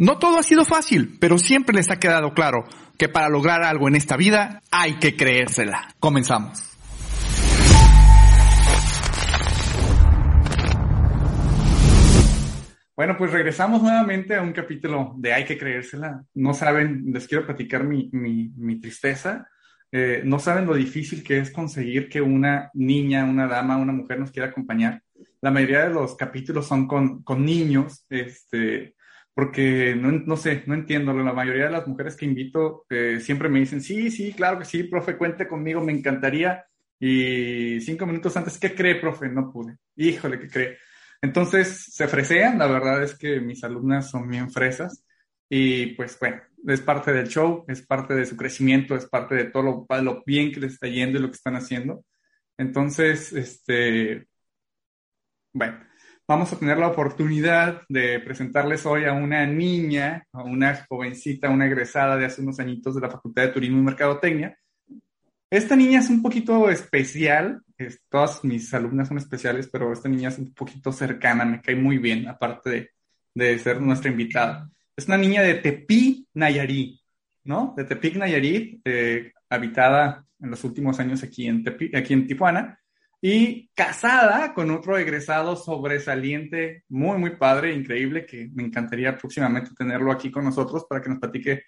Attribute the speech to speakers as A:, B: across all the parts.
A: No todo ha sido fácil, pero siempre les ha quedado claro que para lograr algo en esta vida hay que creérsela. Comenzamos. Bueno, pues regresamos nuevamente a un capítulo de Hay que creérsela. No saben, les quiero platicar mi, mi, tristeza. Eh, no saben lo difícil que es conseguir que una niña, una dama, una mujer nos quiera acompañar. La mayoría de los capítulos son con, con niños, este, porque no, no, sé, no entiendo. La mayoría de las mujeres que invito eh, siempre me dicen, sí, sí, claro que sí, profe, cuente conmigo, me encantaría. Y cinco minutos antes, ¿qué cree, profe? No pude. Híjole, ¿qué cree? Entonces se fresean, la verdad es que mis alumnas son bien fresas y pues bueno, es parte del show, es parte de su crecimiento, es parte de todo lo, lo bien que les está yendo y lo que están haciendo. Entonces, este, bueno, vamos a tener la oportunidad de presentarles hoy a una niña, a una jovencita, una egresada de hace unos añitos de la Facultad de Turismo y Mercadotecnia, esta niña es un poquito especial, todas mis alumnas son especiales, pero esta niña es un poquito cercana, me cae muy bien, aparte de, ser nuestra invitada. Es una niña de Tepic, Nayarit, ¿no? De Tepic, Nayarit, eh, habitada en los últimos años aquí en, aquí en Tijuana, y casada con otro egresado sobresaliente, muy, muy padre, increíble, que me encantaría próximamente tenerlo aquí con nosotros para que nos platique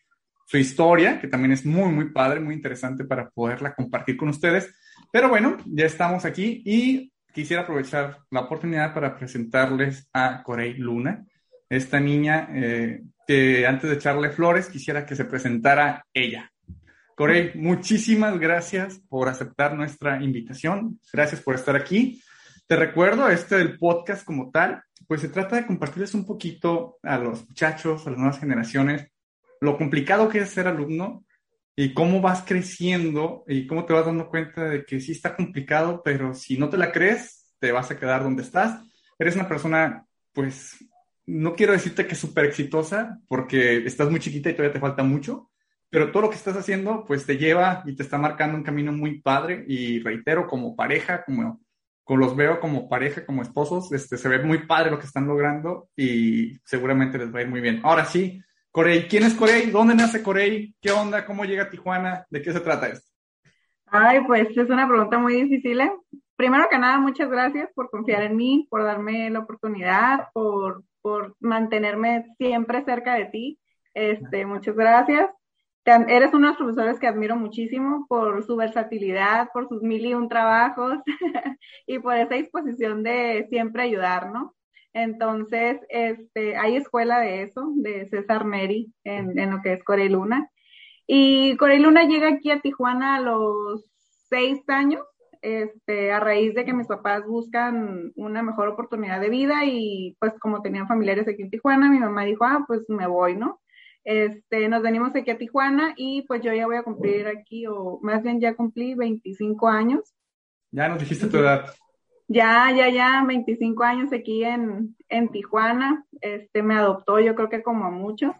A: su historia, que también es muy, muy padre, muy interesante para poderla compartir con ustedes. Pero bueno, ya estamos aquí y quisiera aprovechar la oportunidad para presentarles a Corey Luna, esta niña eh, que antes de echarle flores quisiera que se presentara ella. Corey, muchísimas gracias por aceptar nuestra invitación. Gracias por estar aquí. Te recuerdo, este del podcast como tal, pues se trata de compartirles un poquito a los muchachos, a las nuevas generaciones, lo complicado que es ser alumno y cómo vas creciendo y cómo te vas dando cuenta de que sí está complicado, pero si no te la crees, te vas a quedar donde estás. Eres una persona, pues, no quiero decirte que súper exitosa, porque estás muy chiquita y todavía te falta mucho, pero todo lo que estás haciendo, pues, te lleva y te está marcando un camino muy padre y reitero, como pareja, como, como los veo como pareja, como esposos, este, se ve muy padre lo que están logrando y seguramente les va a ir muy bien. Ahora sí, Corey, ¿quién es Corey? ¿Dónde nace Corey? ¿Qué onda? ¿Cómo llega a Tijuana? ¿De qué se trata esto?
B: Ay, pues es una pregunta muy difícil. ¿eh? Primero que nada, muchas gracias por confiar en mí, por darme la oportunidad, por, por mantenerme siempre cerca de ti. Este, muchas gracias. Eres uno de los profesores que admiro muchísimo por su versatilidad, por sus mil y un trabajos y por esa disposición de siempre ayudar, ¿no? Entonces, este, hay escuela de eso, de César Neri, en, en lo que es Coreluna. Y Coreluna llega aquí a Tijuana a los seis años, este, a raíz de que mis papás buscan una mejor oportunidad de vida y pues como tenían familiares aquí en Tijuana, mi mamá dijo, ah, pues me voy, ¿no? Este, nos venimos aquí a Tijuana y pues yo ya voy a cumplir aquí, o más bien ya cumplí 25 años.
A: Ya nos dijiste tu edad.
B: Ya, ya, ya, 25 años aquí en, en Tijuana. Este, me adoptó, yo creo que como a muchos.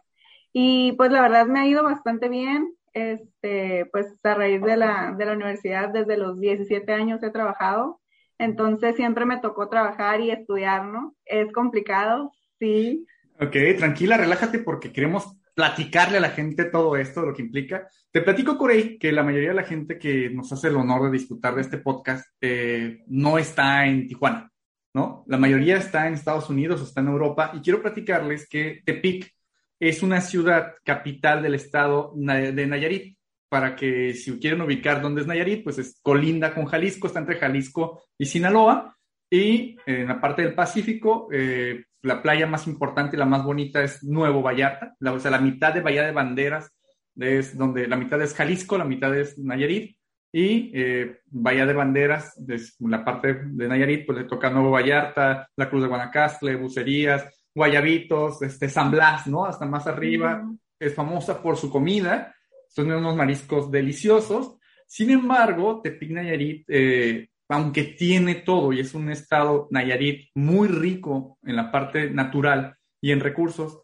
B: Y pues la verdad me ha ido bastante bien. Este, pues a raíz de la, de la universidad, desde los 17 años he trabajado. Entonces siempre me tocó trabajar y estudiar, ¿no? Es complicado, sí.
A: Ok, tranquila, relájate porque queremos platicarle a la gente todo esto, lo que implica. Te platico, Corey, que la mayoría de la gente que nos hace el honor de disfrutar de este podcast eh, no está en Tijuana, ¿no? La mayoría está en Estados Unidos o está en Europa y quiero platicarles que Tepic es una ciudad capital del estado de Nayarit. Para que si quieren ubicar dónde es Nayarit, pues es colinda con Jalisco, está entre Jalisco y Sinaloa. Y en la parte del Pacífico, eh, la playa más importante y la más bonita es Nuevo Vallarta, la, o sea, la mitad de Bahía de Banderas es donde la mitad es Jalisco, la mitad es Nayarit, y eh, Bahía de Banderas, la parte de Nayarit, pues le toca Nuevo Vallarta, la Cruz de Guanacaste, Bucerías, Guayabitos, este, San Blas, ¿no? Hasta más arriba, es famosa por su comida, son unos mariscos deliciosos. Sin embargo, Tepic Nayarit eh, aunque tiene todo y es un estado Nayarit muy rico en la parte natural y en recursos,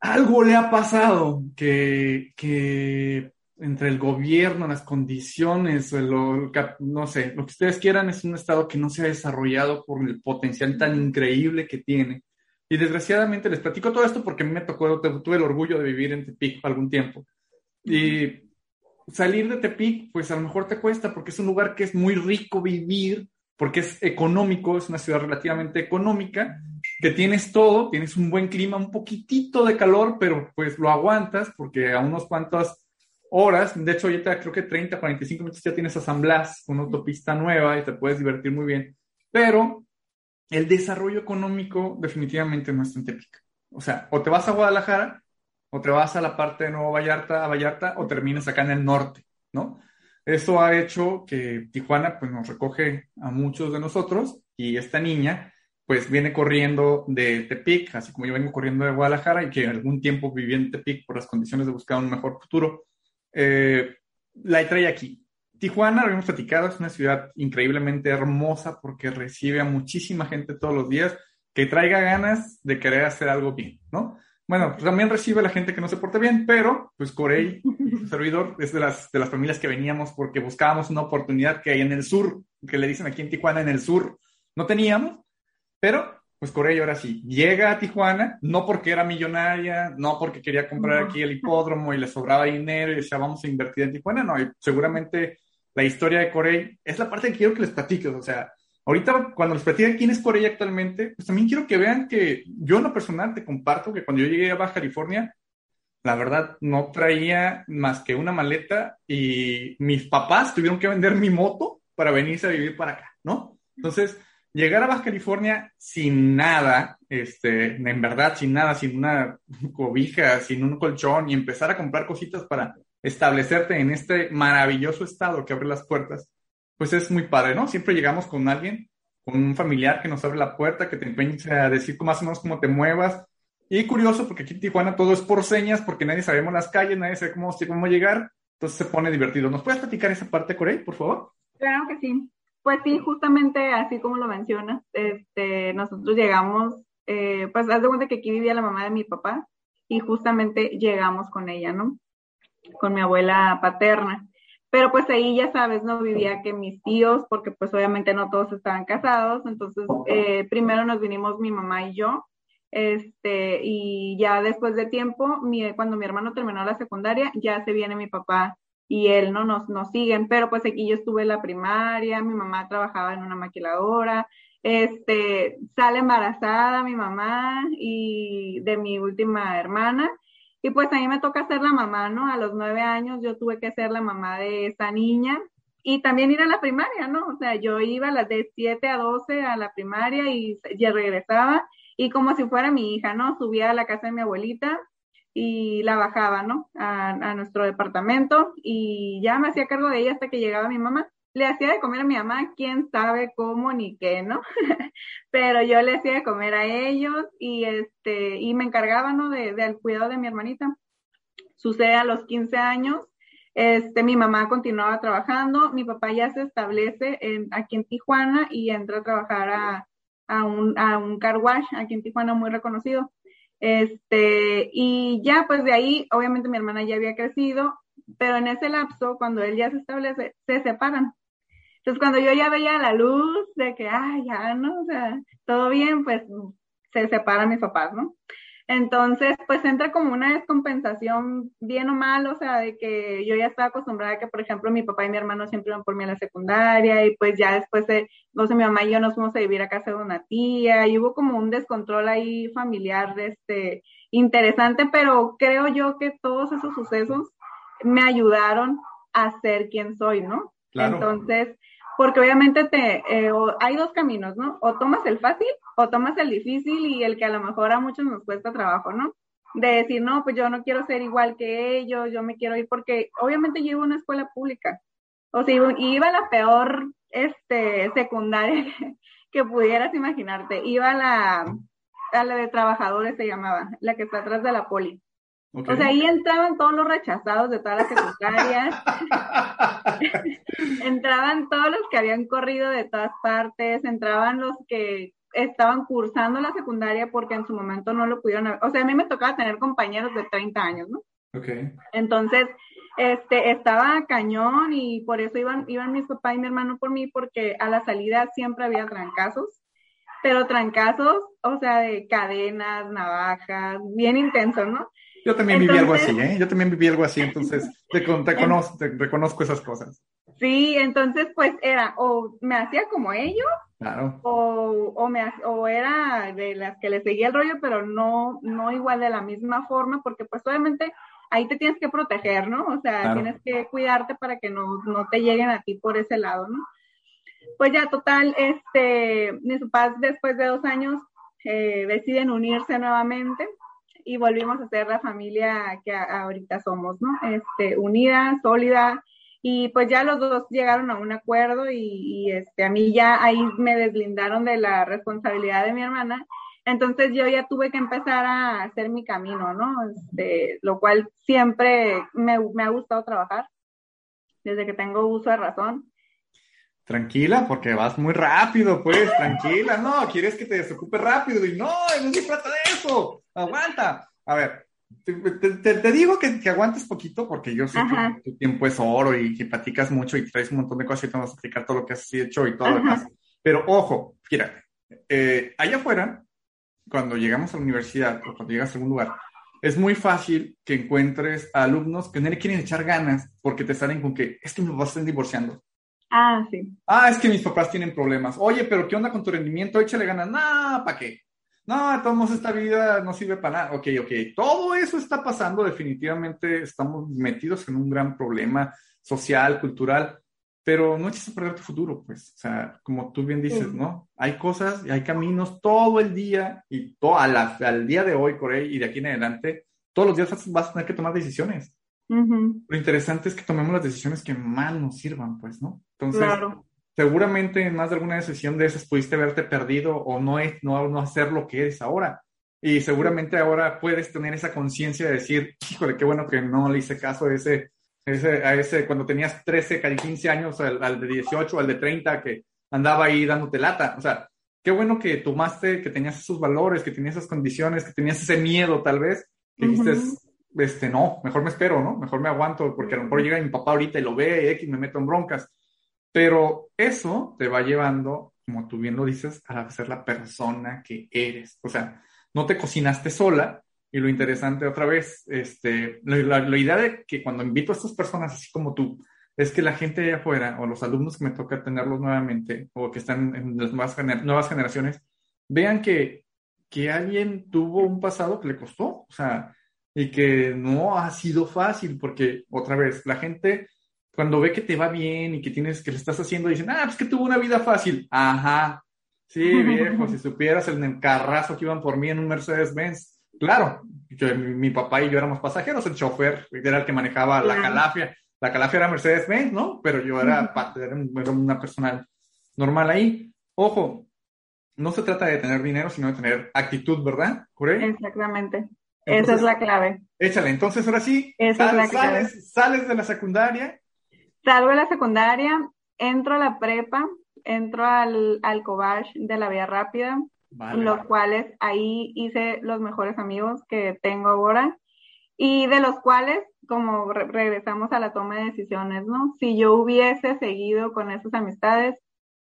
A: algo le ha pasado que, que entre el gobierno, las condiciones, no sé, lo que ustedes quieran, es un estado que no se ha desarrollado por el potencial tan increíble que tiene. Y desgraciadamente les platico todo esto porque a mí me tocó, tuve el orgullo de vivir en Tepic algún tiempo. Y salir de Tepic, pues a lo mejor te cuesta porque es un lugar que es muy rico vivir, porque es económico, es una ciudad relativamente económica, que tienes todo, tienes un buen clima, un poquitito de calor, pero pues lo aguantas porque a unos cuantas horas, de hecho ahorita creo que 30, 45 minutos ya tienes a San Blas, una autopista nueva y te puedes divertir muy bien, pero el desarrollo económico definitivamente no está en Tepic. O sea, o te vas a Guadalajara o te vas a la parte de Nuevo Vallarta, a Vallarta, o terminas acá en el norte, ¿no? Eso ha hecho que Tijuana, pues, nos recoge a muchos de nosotros y esta niña, pues, viene corriendo de Tepic, así como yo vengo corriendo de Guadalajara y que algún tiempo viví en Tepic por las condiciones de buscar un mejor futuro, eh, la trae aquí. Tijuana, lo habíamos platicado, es una ciudad increíblemente hermosa porque recibe a muchísima gente todos los días que traiga ganas de querer hacer algo bien, ¿no? Bueno, pues también recibe a la gente que no se porta bien, pero pues Corey, su servidor, es de las, de las familias que veníamos porque buscábamos una oportunidad que hay en el sur, que le dicen aquí en Tijuana, en el sur, no teníamos, pero pues Corey ahora sí, llega a Tijuana, no porque era millonaria, no porque quería comprar aquí el hipódromo y le sobraba dinero y decía vamos a invertir en Tijuana, no, y seguramente la historia de Corey es la parte que quiero que les platiques, o sea, Ahorita, cuando les platico quién es Corella actualmente, pues también quiero que vean que yo en lo personal te comparto que cuando yo llegué a Baja California, la verdad no traía más que una maleta y mis papás tuvieron que vender mi moto para venirse a vivir para acá, ¿no? Entonces, llegar a Baja California sin nada, este, en verdad sin nada, sin una cobija, sin un colchón y empezar a comprar cositas para establecerte en este maravilloso estado que abre las puertas, pues es muy padre, ¿no? Siempre llegamos con alguien, con un familiar que nos abre la puerta, que te empieza a decir más o menos cómo te muevas. Y curioso, porque aquí en Tijuana todo es por señas, porque nadie sabemos las calles, nadie sabe cómo, cómo llegar, entonces se pone divertido. ¿Nos puedes platicar esa parte, Corey, por favor?
B: Claro que sí. Pues sí, justamente así como lo mencionas, este, nosotros llegamos, eh, pues haz de cuenta que aquí vivía la mamá de mi papá y justamente llegamos con ella, ¿no? Con mi abuela paterna. Pero pues ahí ya sabes, no vivía que mis tíos, porque pues obviamente no todos estaban casados, entonces eh, primero nos vinimos mi mamá y yo, este, y ya después de tiempo, mi, cuando mi hermano terminó la secundaria, ya se viene mi papá y él no nos, nos siguen, pero pues aquí yo estuve en la primaria, mi mamá trabajaba en una maquiladora, este, sale embarazada mi mamá y de mi última hermana, y pues a mí me toca ser la mamá, ¿no? A los nueve años yo tuve que ser la mamá de esa niña y también ir a la primaria, ¿no? O sea, yo iba las de siete a doce a la primaria y ya regresaba y como si fuera mi hija, ¿no? Subía a la casa de mi abuelita y la bajaba, ¿no? A, a nuestro departamento y ya me hacía cargo de ella hasta que llegaba mi mamá le hacía de comer a mi mamá, quién sabe cómo ni qué, ¿no? Pero yo le hacía de comer a ellos y este, y me encargaba, ¿no? De, del cuidado de mi hermanita. Sucede a los 15 años, este, mi mamá continuaba trabajando, mi papá ya se establece en, aquí en Tijuana y entra a trabajar a, a un, a un car wash aquí en Tijuana muy reconocido. Este, y ya pues de ahí, obviamente mi hermana ya había crecido, pero en ese lapso, cuando él ya se establece, se separan. Entonces, cuando yo ya veía la luz de que, ah, ya, ¿no? O sea, todo bien, pues se separan mis papás, ¿no? Entonces, pues entra como una descompensación bien o mal, o sea, de que yo ya estaba acostumbrada a que, por ejemplo, mi papá y mi hermano siempre iban por mí a la secundaria y pues ya después, de, no sé, mi mamá y yo nos fuimos a vivir a casa de una tía y hubo como un descontrol ahí familiar este, interesante, pero creo yo que todos esos sucesos me ayudaron a ser quien soy, ¿no? Entonces, porque obviamente te, eh, hay dos caminos, ¿no? O tomas el fácil o tomas el difícil y el que a lo mejor a muchos nos cuesta trabajo, ¿no? De decir, no, pues yo no quiero ser igual que ellos, yo me quiero ir porque obviamente yo iba a una escuela pública, o sea, iba a la peor este, secundaria que pudieras imaginarte, iba la, a la de trabajadores se llamaba, la que está atrás de la poli. O sea, ahí entraban todos los rechazados de todas las secundarias. entraban todos los que habían corrido de todas partes, entraban los que estaban cursando la secundaria porque en su momento no lo pudieron. O sea, a mí me tocaba tener compañeros de 30 años, ¿no?
A: Ok.
B: Entonces, este, estaba cañón y por eso iban, iban mis papás y mi hermano por mí porque a la salida siempre había trancazos pero trancazos, o sea, de cadenas, navajas, bien intensos, ¿no?
A: Yo también viví algo así, ¿eh? Yo también viví algo así, entonces te, conozco, te reconozco esas cosas.
B: Sí, entonces pues era, o me hacía como ellos,
A: claro.
B: o, o, me, o era de las que le seguía el rollo, pero no, no igual de la misma forma, porque pues obviamente ahí te tienes que proteger, ¿no? O sea, tienes que cuidarte para que no, no te lleguen a ti por ese lado, ¿no? Pues ya, total, este, mis papás después de dos años eh, deciden unirse nuevamente y volvimos a ser la familia que ahorita somos, ¿no? Este, unida, sólida, y pues ya los dos llegaron a un acuerdo y, este, a mí ya ahí me deslindaron de la responsabilidad de mi hermana, entonces yo ya tuve que empezar a hacer mi camino, ¿no? Este, lo cual siempre me, me ha gustado trabajar, desde que tengo uso de razón.
A: Tranquila, porque vas muy rápido, pues, tranquila, no, quieres que te desocupe rápido. Y no, no se trata de eso, aguanta. A ver, te, digo que, que, aguantes poquito porque yo sé que tu tiempo es oro y que platicas mucho y traes un montón de cosas y te vamos a explicar todo lo que has hecho y todo lo demás. Pero ojo, fíjate, eh, allá afuera, cuando llegamos a la universidad o cuando llegas a algún lugar, es muy fácil que encuentres a alumnos que no le quieren echar ganas porque te salen con que es que me vas a estar divorciando
B: Ah, sí.
A: Ah, es que mis papás tienen problemas. Oye, pero ¿qué onda con tu rendimiento? Échale ganas. No, ¿para qué? No, todos esta vida no sirve para nada. Ok, ok. Todo eso está pasando. Definitivamente estamos metidos en un gran problema social, cultural, pero no eches a perder tu futuro, pues. O sea, como tú bien dices, ¿no? Hay cosas y hay caminos todo el día y todo, al día de hoy, Corey, y de aquí en adelante, todos los días vas a tener que tomar decisiones. Lo interesante es que tomemos las decisiones que más nos sirvan, pues, ¿no? Entonces, seguramente en más de alguna decisión de esas pudiste haberte perdido o no, es, no, no hacer lo que eres ahora. Y seguramente ahora puedes tener esa conciencia de decir, híjole, qué bueno que no le hice caso a ese, ese, a ese cuando tenías 13, 15 años, al, al, de 18, al de 30, que andaba ahí dándote lata. O sea, qué bueno que tomaste, que tenías esos valores, que tenías esas condiciones, que tenías ese miedo tal vez, que dijiste, este, no, mejor me espero, ¿no? Mejor me aguanto, porque a lo mejor llega mi papá ahorita y lo ve, y X, me meto en broncas. Pero eso te va llevando, como tú bien lo dices, a ser la persona que eres. O sea, no te cocinaste sola. Y lo interesante otra vez, este, la, idea de que cuando invito a estas personas así como tú, es que la gente de afuera o los alumnos que me toca tenerlos nuevamente o que están en las nuevas, nuevas generaciones, vean que, que alguien tuvo un pasado que le costó. O sea, y que no ha sido fácil porque otra vez la gente cuando ve que te va bien y que tienes que le estás haciendo dicen, "Ah, pues que tuvo una vida fácil." Ajá. Sí, viejo, si supieras el carrazo que iban por mí en un Mercedes-Benz. Claro, mi, papá y yo éramos pasajeros, el chofer era el que manejaba la calafia. La calafia era Mercedes-Benz, ¿no? Pero yo era, era una persona normal ahí. Ojo, no se trata de tener dinero, sino de tener actitud, ¿verdad?
B: Exactamente. Esa es la clave.
A: Échale, entonces ahora sí, sales, sales, de la secundaria.
B: Salgo de la secundaria, entro a la prepa, entro al, al de la vía rápida, los cuales ahí hice los mejores amigos que tengo ahora y de los cuales, como regresamos a la toma de decisiones, ¿no? Si yo hubiese seguido con esas amistades,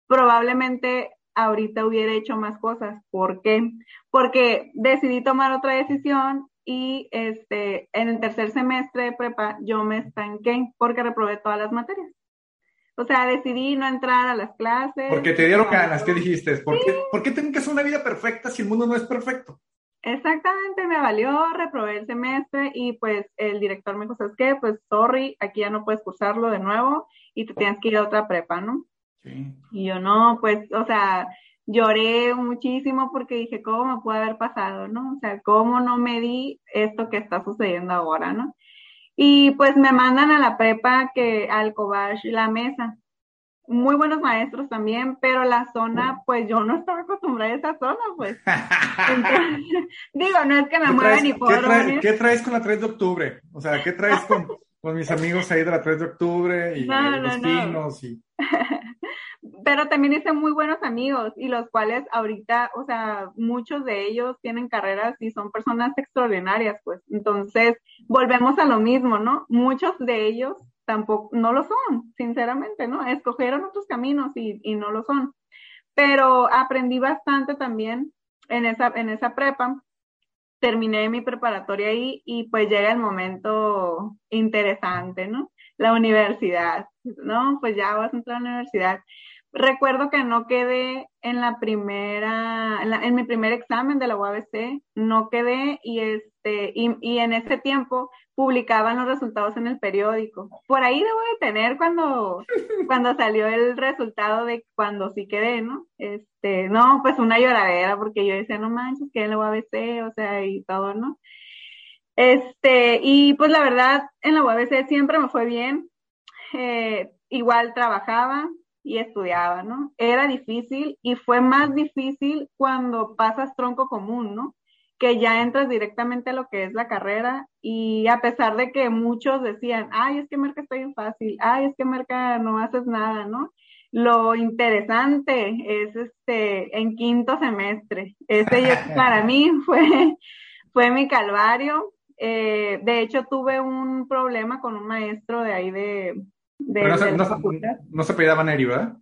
B: probablemente ahorita hubiera hecho más cosas. ¿Por qué? Porque decidí tomar otra decisión y este, en el tercer semestre de prepa yo me estanqué porque reprobé todas las materias. O sea, decidí no entrar a las clases.
A: Porque te dieron ganas, ¿qué dijiste? ¿Por, qué, ¿Por qué tengo que hacer una vida perfecta si el mundo no es perfecto?
B: Exactamente, me valió, reprobé el semestre y pues el director me dijo, ¿sabes qué? Pues sorry, aquí ya no puedes cursarlo de nuevo y te tienes que ir a otra prepa, ¿no? Sí. Y yo no, pues, o sea, lloré muchísimo porque dije, ¿cómo me puede haber pasado, no? O sea, ¿cómo no me di esto que está sucediendo ahora, no? Y pues me mandan a la prepa que al Cobach la mesa muy buenos maestros también, pero la zona, pues yo no estaba acostumbrada a esa zona, pues. digo, no es que me mueva ni por
A: ¿qué, ¿Qué traes con la 3 de octubre? O sea, ¿qué traes con, con mis amigos ahí de la 3 de octubre y los pinos y...
B: pero también hice muy buenos amigos y los cuales ahorita, o sea, muchos de ellos tienen carreras y son personas extraordinarias, pues. Entonces, volvemos a lo mismo, ¿no? Muchos de ellos tampoco, no lo son, sinceramente, ¿no? Escogieron otros caminos y, y no lo son. Pero aprendí bastante también en esa, en esa prepa. Terminé mi preparatoria ahí y pues llega el momento interesante, ¿no? La universidad, ¿no? Pues ya vas a entrar a la universidad. Recuerdo que no quedé en la primera, en, mi primer examen de la UABC, no quedé y este, y, y, en ese tiempo publicaban los resultados en el periódico. Por ahí debo de tener cuando, cuando salió el resultado de cuando sí quedé, ¿no? Este, no, pues una lloradera, porque yo decía, no manches, que en la UABC, o sea, y todo, ¿no? Este, y pues la verdad, en la UABC siempre me fue bien. Eh, igual trabajaba, y estudiaba, ¿no? Era difícil y fue más difícil cuando pasas tronco común, ¿no? Que ya entras directamente a lo que es la carrera y a pesar de que muchos decían, ay, es que Merca está bien fácil, ay, es que Merca no haces nada, ¿no? Lo interesante es este, en quinto semestre. Ese para mí fue, fue mi calvario. Eh, de hecho, tuve un problema con un maestro de ahí de,
A: no, se, no, se Neri, ¿verdad?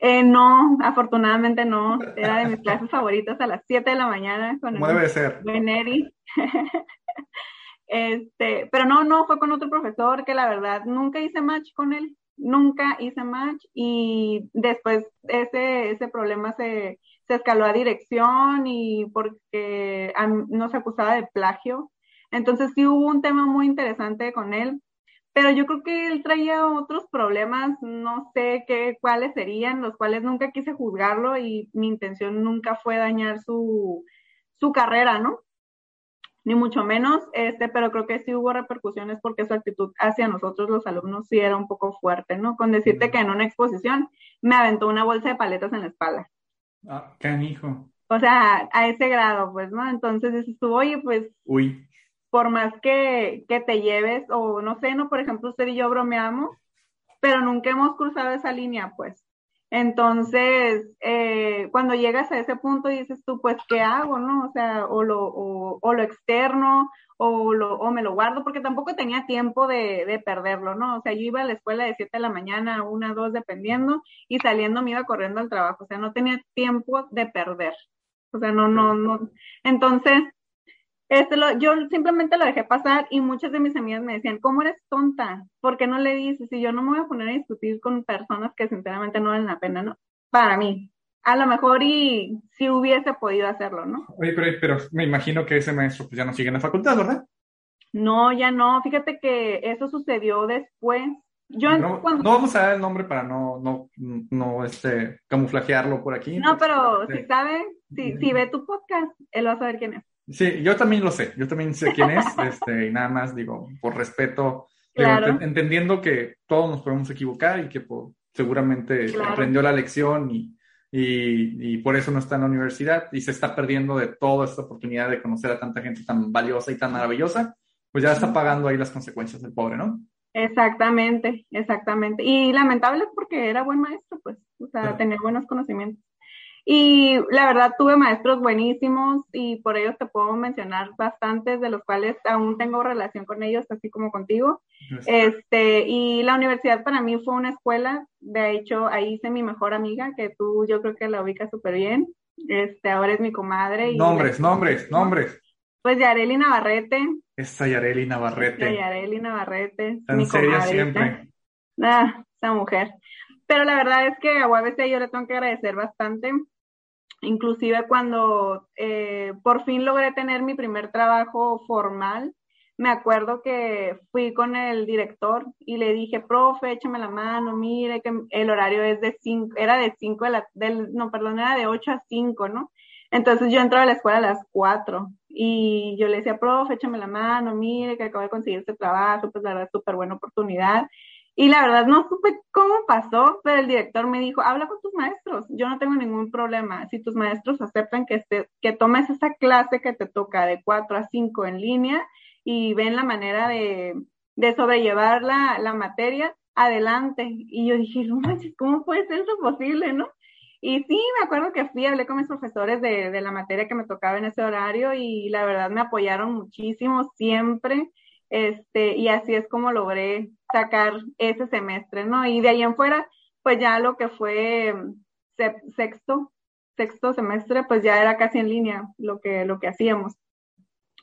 B: Eh, no, afortunadamente no. Era de mis clases favoritas a las 7 de la mañana.
A: Con ¿Cómo debe ser?
B: Neri. este, pero no, no, fue con otro profesor que la verdad nunca hice match con él. Nunca hice match y después ese, ese problema se, se escaló a dirección y porque no se acusaba de plagio. Entonces sí hubo un tema muy interesante con él pero yo creo que él traía otros problemas, no sé qué, cuáles serían, los cuales nunca quise juzgarlo y mi intención nunca fue dañar su, su carrera, ¿no? Ni mucho menos, este, pero creo que sí hubo repercusiones porque su actitud hacia nosotros los alumnos sí era un poco fuerte, ¿no? Con decirte que en una exposición me aventó una bolsa de paletas en la espalda.
A: Ah, canijo.
B: O sea, a ese grado, pues, ¿no? Entonces dices tú, oye, pues.
A: Uy
B: por más que, que te lleves, o no sé, no, por ejemplo, usted y yo bromeamos, pero nunca hemos cruzado esa línea, pues. Entonces, eh, cuando llegas a ese punto dices tú, pues, ¿qué hago, no? O sea, o lo, o, lo externo, o, lo, o me lo guardo, porque tampoco tenía tiempo de, de, perderlo, ¿no? O sea, yo iba a la escuela de 7 de la mañana, una, dos, dependiendo, y saliendo me iba corriendo al trabajo, o sea, no tenía tiempo de perder. O sea, no, no, no. Entonces, este, lo, yo simplemente lo dejé pasar y muchas de mis amigas me decían, ¿cómo eres tonta? ¿Por qué no le dices? Y yo no me voy a poner a discutir con personas que sinceramente no valen la pena, ¿no? Para mí. A lo mejor y si hubiese podido hacerlo, ¿no?
A: Oye, pero, pero me imagino que ese maestro pues, ya no sigue en la facultad, ¿verdad?
B: No, ya no. Fíjate que eso sucedió después. Yo
A: no, cuando... no, vamos a dar el nombre para no, no, no este, camuflajearlo por aquí.
B: No, pero si sabe, si, si ve tu podcast, él va a saber quién es.
A: Sí, yo también lo sé, yo también sé quién es, este, y nada más digo, por respeto, entendiendo que todos nos podemos equivocar y que seguramente aprendió la lección y, y, y, por eso no está en la universidad y se está perdiendo de toda esta oportunidad de conocer a tanta gente tan valiosa y tan maravillosa, pues ya está pagando ahí las consecuencias del pobre, ¿no?
B: Exactamente, exactamente. Y lamentable porque era buen maestro, pues, o sea, tenía buenos conocimientos. Y la verdad tuve maestros buenísimos y por ellos te puedo mencionar bastantes de los cuales aún tengo relación con ellos, así como contigo. Este, y la universidad para mí fue una escuela, de hecho ahí hice mi mejor amiga, que tú yo creo que la ubicas súper bien. Este, ahora es mi comadre.
A: Y nombres, nombres, nombres.
B: Pues Yareli Navarrete.
A: Esta Yareli Navarrete.
B: Esta Yareli Navarrete.
A: Tan seria siempre.
B: Ah, esa mujer. Pero la verdad es que a UABC yo le tengo que agradecer bastante Inclusive cuando eh, por fin logré tener mi primer trabajo formal, me acuerdo que fui con el director y le dije, profe, échame la mano, mire que el horario es de 5, era de 5 de la, del, no, perdón, era de 8 a 5, ¿no? Entonces yo entraba a la escuela a las 4 y yo le decía, profe, échame la mano, mire que acabo de conseguir este trabajo, pues la verdad, súper buena oportunidad. Y la verdad no supe cómo pasó, pero el director me dijo, habla con tus maestros, yo no tengo ningún problema. Si tus maestros aceptan que, este, que tomes esa clase que te toca de 4 a 5 en línea, y ven la manera de, de sobrellevar la, la, materia, adelante. Y yo dije, no manches, ¿cómo puede ser eso posible, no? Y sí, me acuerdo que fui, hablé con mis profesores de, de la materia que me tocaba en ese horario y la verdad me apoyaron muchísimo siempre. Este, y así es como logré sacar ese semestre, ¿no? Y de ahí en fuera, pues ya lo que fue sexto, sexto semestre, pues ya era casi en línea lo que, lo que hacíamos.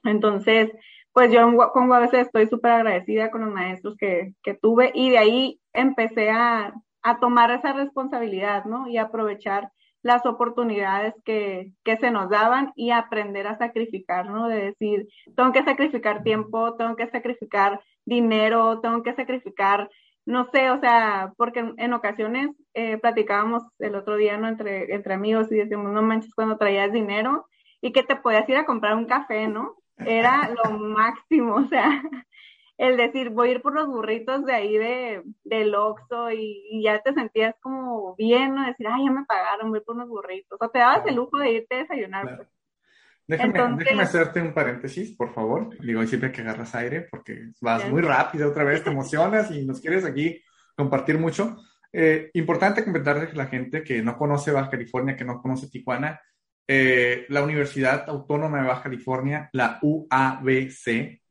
B: Entonces, pues yo con UABC estoy súper agradecida con los maestros que, que, tuve y de ahí empecé a, a, tomar esa responsabilidad, ¿no? Y aprovechar las oportunidades que, que, se nos daban y aprender a sacrificar, ¿no? De decir, tengo que sacrificar tiempo, tengo que sacrificar dinero, tengo que sacrificar, no sé, o sea, porque en, ocasiones eh, platicábamos el otro día, ¿no? Entre, entre amigos y decimos, no manches, cuando traías dinero y que te podías ir a comprar un café, ¿no? era lo máximo, o sea, el decir, voy a ir por los burritos de ahí de, del Oxxo y, ya te sentías como bien, ¿no? Decir, ay, ya me pagaron, voy por unos burritos. O te dabas el lujo de irte a desayunar. Pues.
A: Déjame, déjame, hacerte un paréntesis, por favor. Digo, siempre que agarras aire, porque vas muy rápido otra vez, te emocionas y nos quieres aquí compartir mucho. Eh, importante comentarles a la gente que no conoce Baja California, que no conoce Tijuana, eh, la Universidad Autónoma de Baja California, la UABC,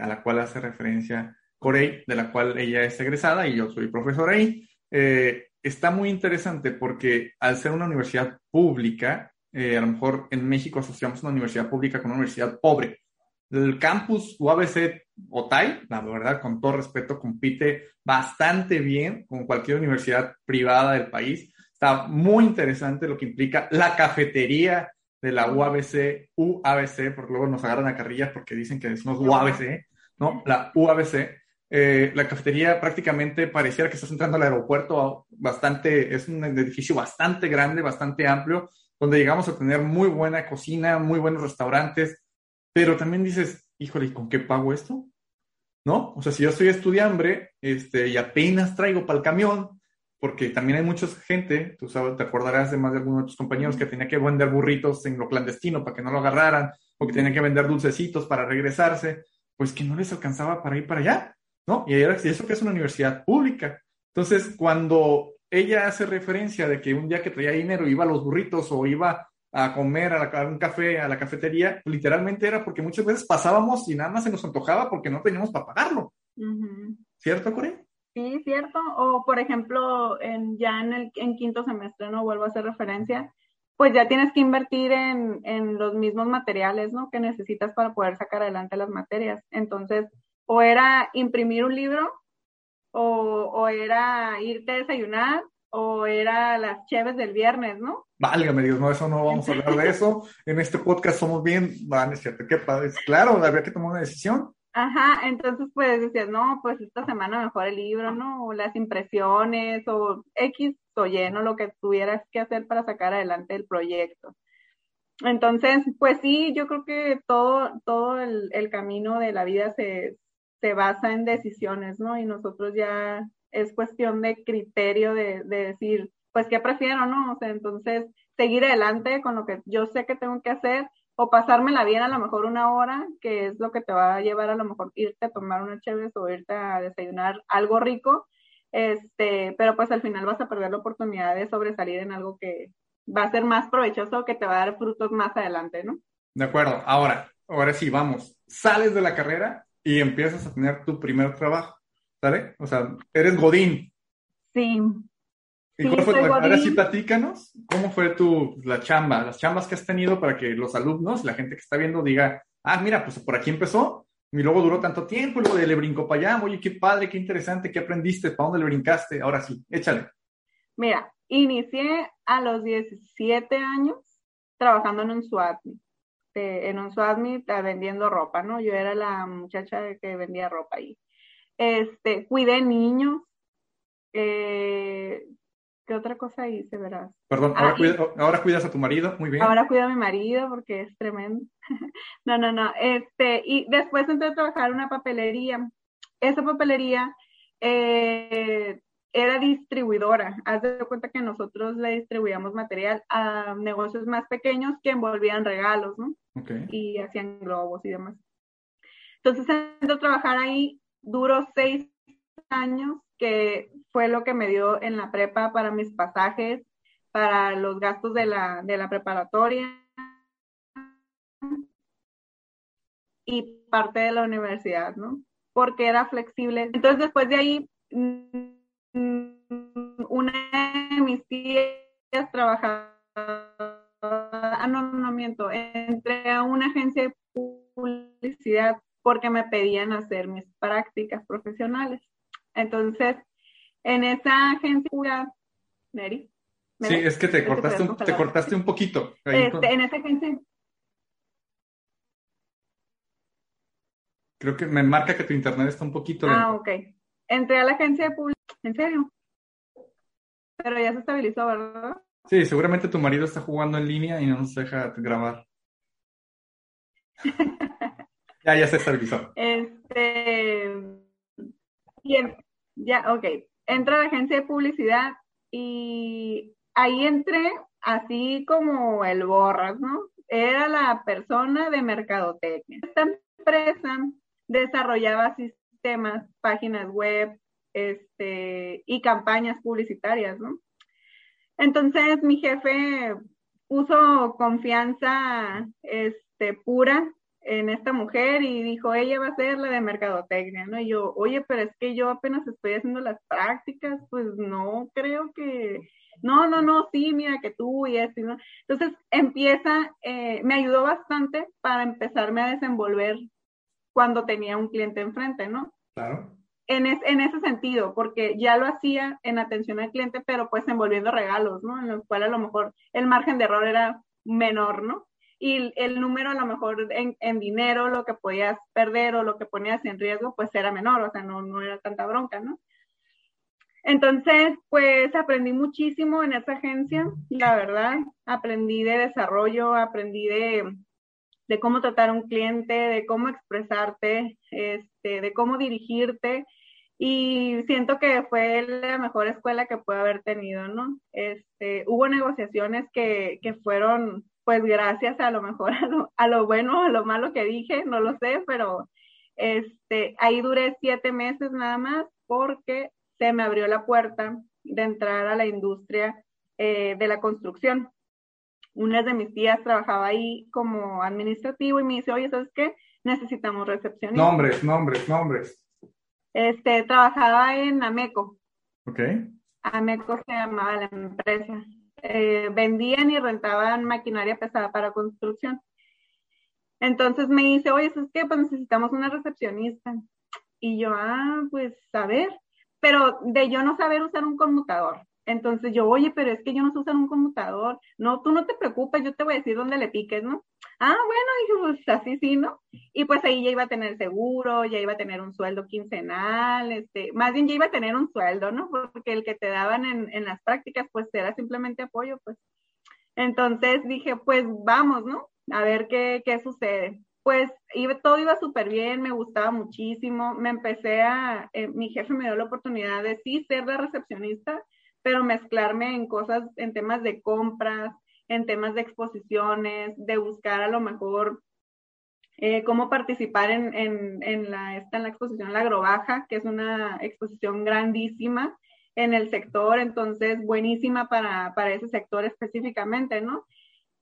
A: a la cual hace referencia Corey, de la cual ella es egresada y yo soy profesor ahí, eh, está muy interesante porque al ser una universidad pública, eh, a lo mejor en México asociamos una universidad pública con una universidad pobre. El campus UABC Otay, la verdad, con todo respeto, compite bastante bien con cualquier universidad privada del país Está muy interesante lo que implica la cafetería de la UABC, UABC, porque luego nos agarran a carrillas porque dicen que decimos UABC, ¿no? La UABC. Eh, la cafetería prácticamente pareciera que estás entrando al aeropuerto, bastante, es un edificio bastante grande, bastante amplio, donde llegamos a tener muy buena cocina, muy buenos restaurantes, pero también dices, híjole, ¿y con qué pago esto? ¿No? O sea, si yo soy estudiante este, y apenas traigo para el camión, porque también hay mucha gente, tú sabes, te acordarás de más de algunos de tus compañeros que tenía que vender burritos en lo clandestino para que no lo agarraran, o que tenía que vender dulcecitos para regresarse, pues que no les alcanzaba para ir para allá, ¿no? Y eso que es una universidad pública. Entonces, cuando ella hace referencia de que un día que traía dinero iba a los burritos o iba a comer a, un café, a la cafetería, literalmente era porque muchas veces pasábamos y nada más se nos antojaba porque no teníamos para pagarlo. ¿Cierto, Corey?
B: Sí, cierto. O por ejemplo, en, ya en el en quinto semestre, no vuelvo a hacer referencia, pues ya tienes que invertir en, en los mismos materiales, ¿no? Que necesitas para poder sacar adelante las materias. Entonces, o era imprimir un libro, o, o era irte a desayunar, o era las cheves del viernes, ¿no?
A: Válgame Dios, no, eso no vamos a hablar de eso. En este podcast somos bien, van, es cierto, qué padre. Claro, había que tomar una decisión.
B: Ajá, entonces pues decías, no, pues esta semana mejor el libro, ¿no? O las impresiones, o X o Y, ¿no? Lo que tuvieras que hacer para sacar adelante el proyecto. Entonces, pues sí, yo creo que todo, todo el, el camino de la vida se, se basa en decisiones, ¿no? Y nosotros ya es cuestión de criterio de, de decir, pues, ¿qué prefiero, no? O sea, entonces, seguir adelante con lo que yo sé que tengo que hacer o pasármela bien a lo mejor una hora, que es lo que te va a llevar a lo mejor irte a tomar una chévere o irte a desayunar algo rico, este, pero pues al final vas a perder la oportunidad de sobresalir en algo que va a ser más provechoso, que te va a dar frutos más adelante, ¿no?
A: De acuerdo, ahora, ahora sí, vamos, sales de la carrera y empiezas a tener tu primer trabajo, ¿sale? O sea, eres Godín.
B: Sí.
A: ¿Y cuál fue, ahora sí platícanos, ¿cómo fue tu, la chamba, las chambas que has tenido para que los alumnos, la gente que está viendo diga, ah, mira, pues por aquí empezó, y luego duró tanto tiempo, y luego le brincó para allá, oye, qué padre, qué interesante, qué aprendiste, para dónde le brincaste, ahora sí, échale.
B: Mira, inicié a los 17 años trabajando en un SWAT, en un SWAT vendiendo ropa, ¿no? Yo era la muchacha que vendía ropa ahí. Este, cuidé niños. Eh, ¿Qué otra cosa hice, verás?
A: Perdón, ahora, ahora, cuidas a tu marido, muy bien.
B: Ahora cuido a mi marido porque es tremendo. no, no, no. Este, y después entré a trabajar en una papelería. Esa papelería eh, era distribuidora. Haz de cuenta que nosotros le distribuíamos material a negocios más pequeños que envolvían regalos, ¿no? Y hacían globos y demás. Entonces entré a trabajar ahí, duró seis años, que fue lo que me dio en la prepa para mis pasajes, para los gastos de la, de la preparatoria y parte de la universidad, ¿no? Porque era flexible. Entonces después de ahí una de mis tías trabajaba, ah, no, no miento, entré a una agencia de publicidad porque me pedían hacer mis prácticas profesionales. Entonces, en esa agencia, Mary.
A: Sí, es que te cortaste, un, te cortaste un poquito.
B: Este, en esa agencia.
A: Creo que me marca que tu internet está un poquito
B: lento. Ah, ok. Entré a la agencia de publicidad ¿En serio? Pero ya se estabilizó, ¿verdad?
A: Sí, seguramente tu marido está jugando en línea y no nos deja grabar. ya, ya se estabilizó.
B: Este. Bien, ya, ok. Entra a la agencia de publicidad y ahí entré así como el borras, ¿no? Era la persona de mercadotecnia. Esta empresa desarrollaba sistemas, páginas web, este, y campañas publicitarias, ¿no? Entonces mi jefe puso confianza este, pura en esta mujer y dijo, ella va a ser la de mercadotecnia, ¿no? Y yo, oye, pero es que yo apenas estoy haciendo las prácticas, pues no creo que, no, no, no, sí, mira que tú y esto, ¿no? Entonces empieza, eh, me ayudó bastante para empezarme a desenvolver cuando tenía un cliente enfrente, ¿no?
A: Claro
B: en, en, ese sentido, porque ya lo hacía en atención al cliente, pero pues envolviendo regalos, ¿no? En los cuales a lo mejor el margen de error era menor, ¿no? Y el número a lo mejor en, en dinero, lo que podías perder o lo que ponías en riesgo, pues era menor, o sea, no, no era tanta bronca, ¿no? Entonces, pues aprendí muchísimo en esa agencia, la verdad, aprendí de desarrollo, aprendí de, de cómo tratar a un cliente, de cómo expresarte, este, de cómo dirigirte. Y siento que fue la mejor escuela que pude haber tenido, ¿no? Este, hubo negociaciones que, que fueron, pues gracias a lo mejor a lo, a lo bueno, a lo malo que dije, no lo sé, pero este, ahí duré siete meses nada más porque se me abrió la puerta de entrar a la industria eh, de la construcción una de mis tías trabajaba ahí como administrativo y me dice, oye, ¿sabes qué? Necesitamos recepcionista.
A: Nombres, nombres, nombres.
B: Este, trabajaba en Ameco.
A: Ok.
B: Ameco se llamaba la empresa. Eh, vendían y rentaban maquinaria pesada para construcción. Entonces me dice, oye, ¿sabes qué? Pues necesitamos una recepcionista. Y yo, ah, pues a ver. Pero de yo no saber usar un conmutador, entonces yo, oye, pero es que yo no sé usar un computador. No, tú no te preocupes, yo te voy a decir dónde le piques, ¿no? Ah, bueno, dije, pues así sí, ¿no? Y pues ahí ya iba a tener seguro, ya iba a tener un sueldo quincenal, este, más bien ya iba a tener un sueldo, ¿no? Porque el que te daban en, en las prácticas, pues era simplemente apoyo, pues. Entonces dije, pues vamos, ¿no? A ver qué, qué sucede. Pues iba, todo iba súper bien, me gustaba muchísimo. Me empecé a, eh, mi jefe me dio la oportunidad de sí ser la recepcionista, pero mezclarme en cosas, en temas de compras, en temas de exposiciones, de buscar a lo mejor eh, cómo participar en, en, en, la, esta, en la exposición La Agrobaja, que es una exposición grandísima en el sector, entonces buenísima para, para ese sector específicamente, ¿no?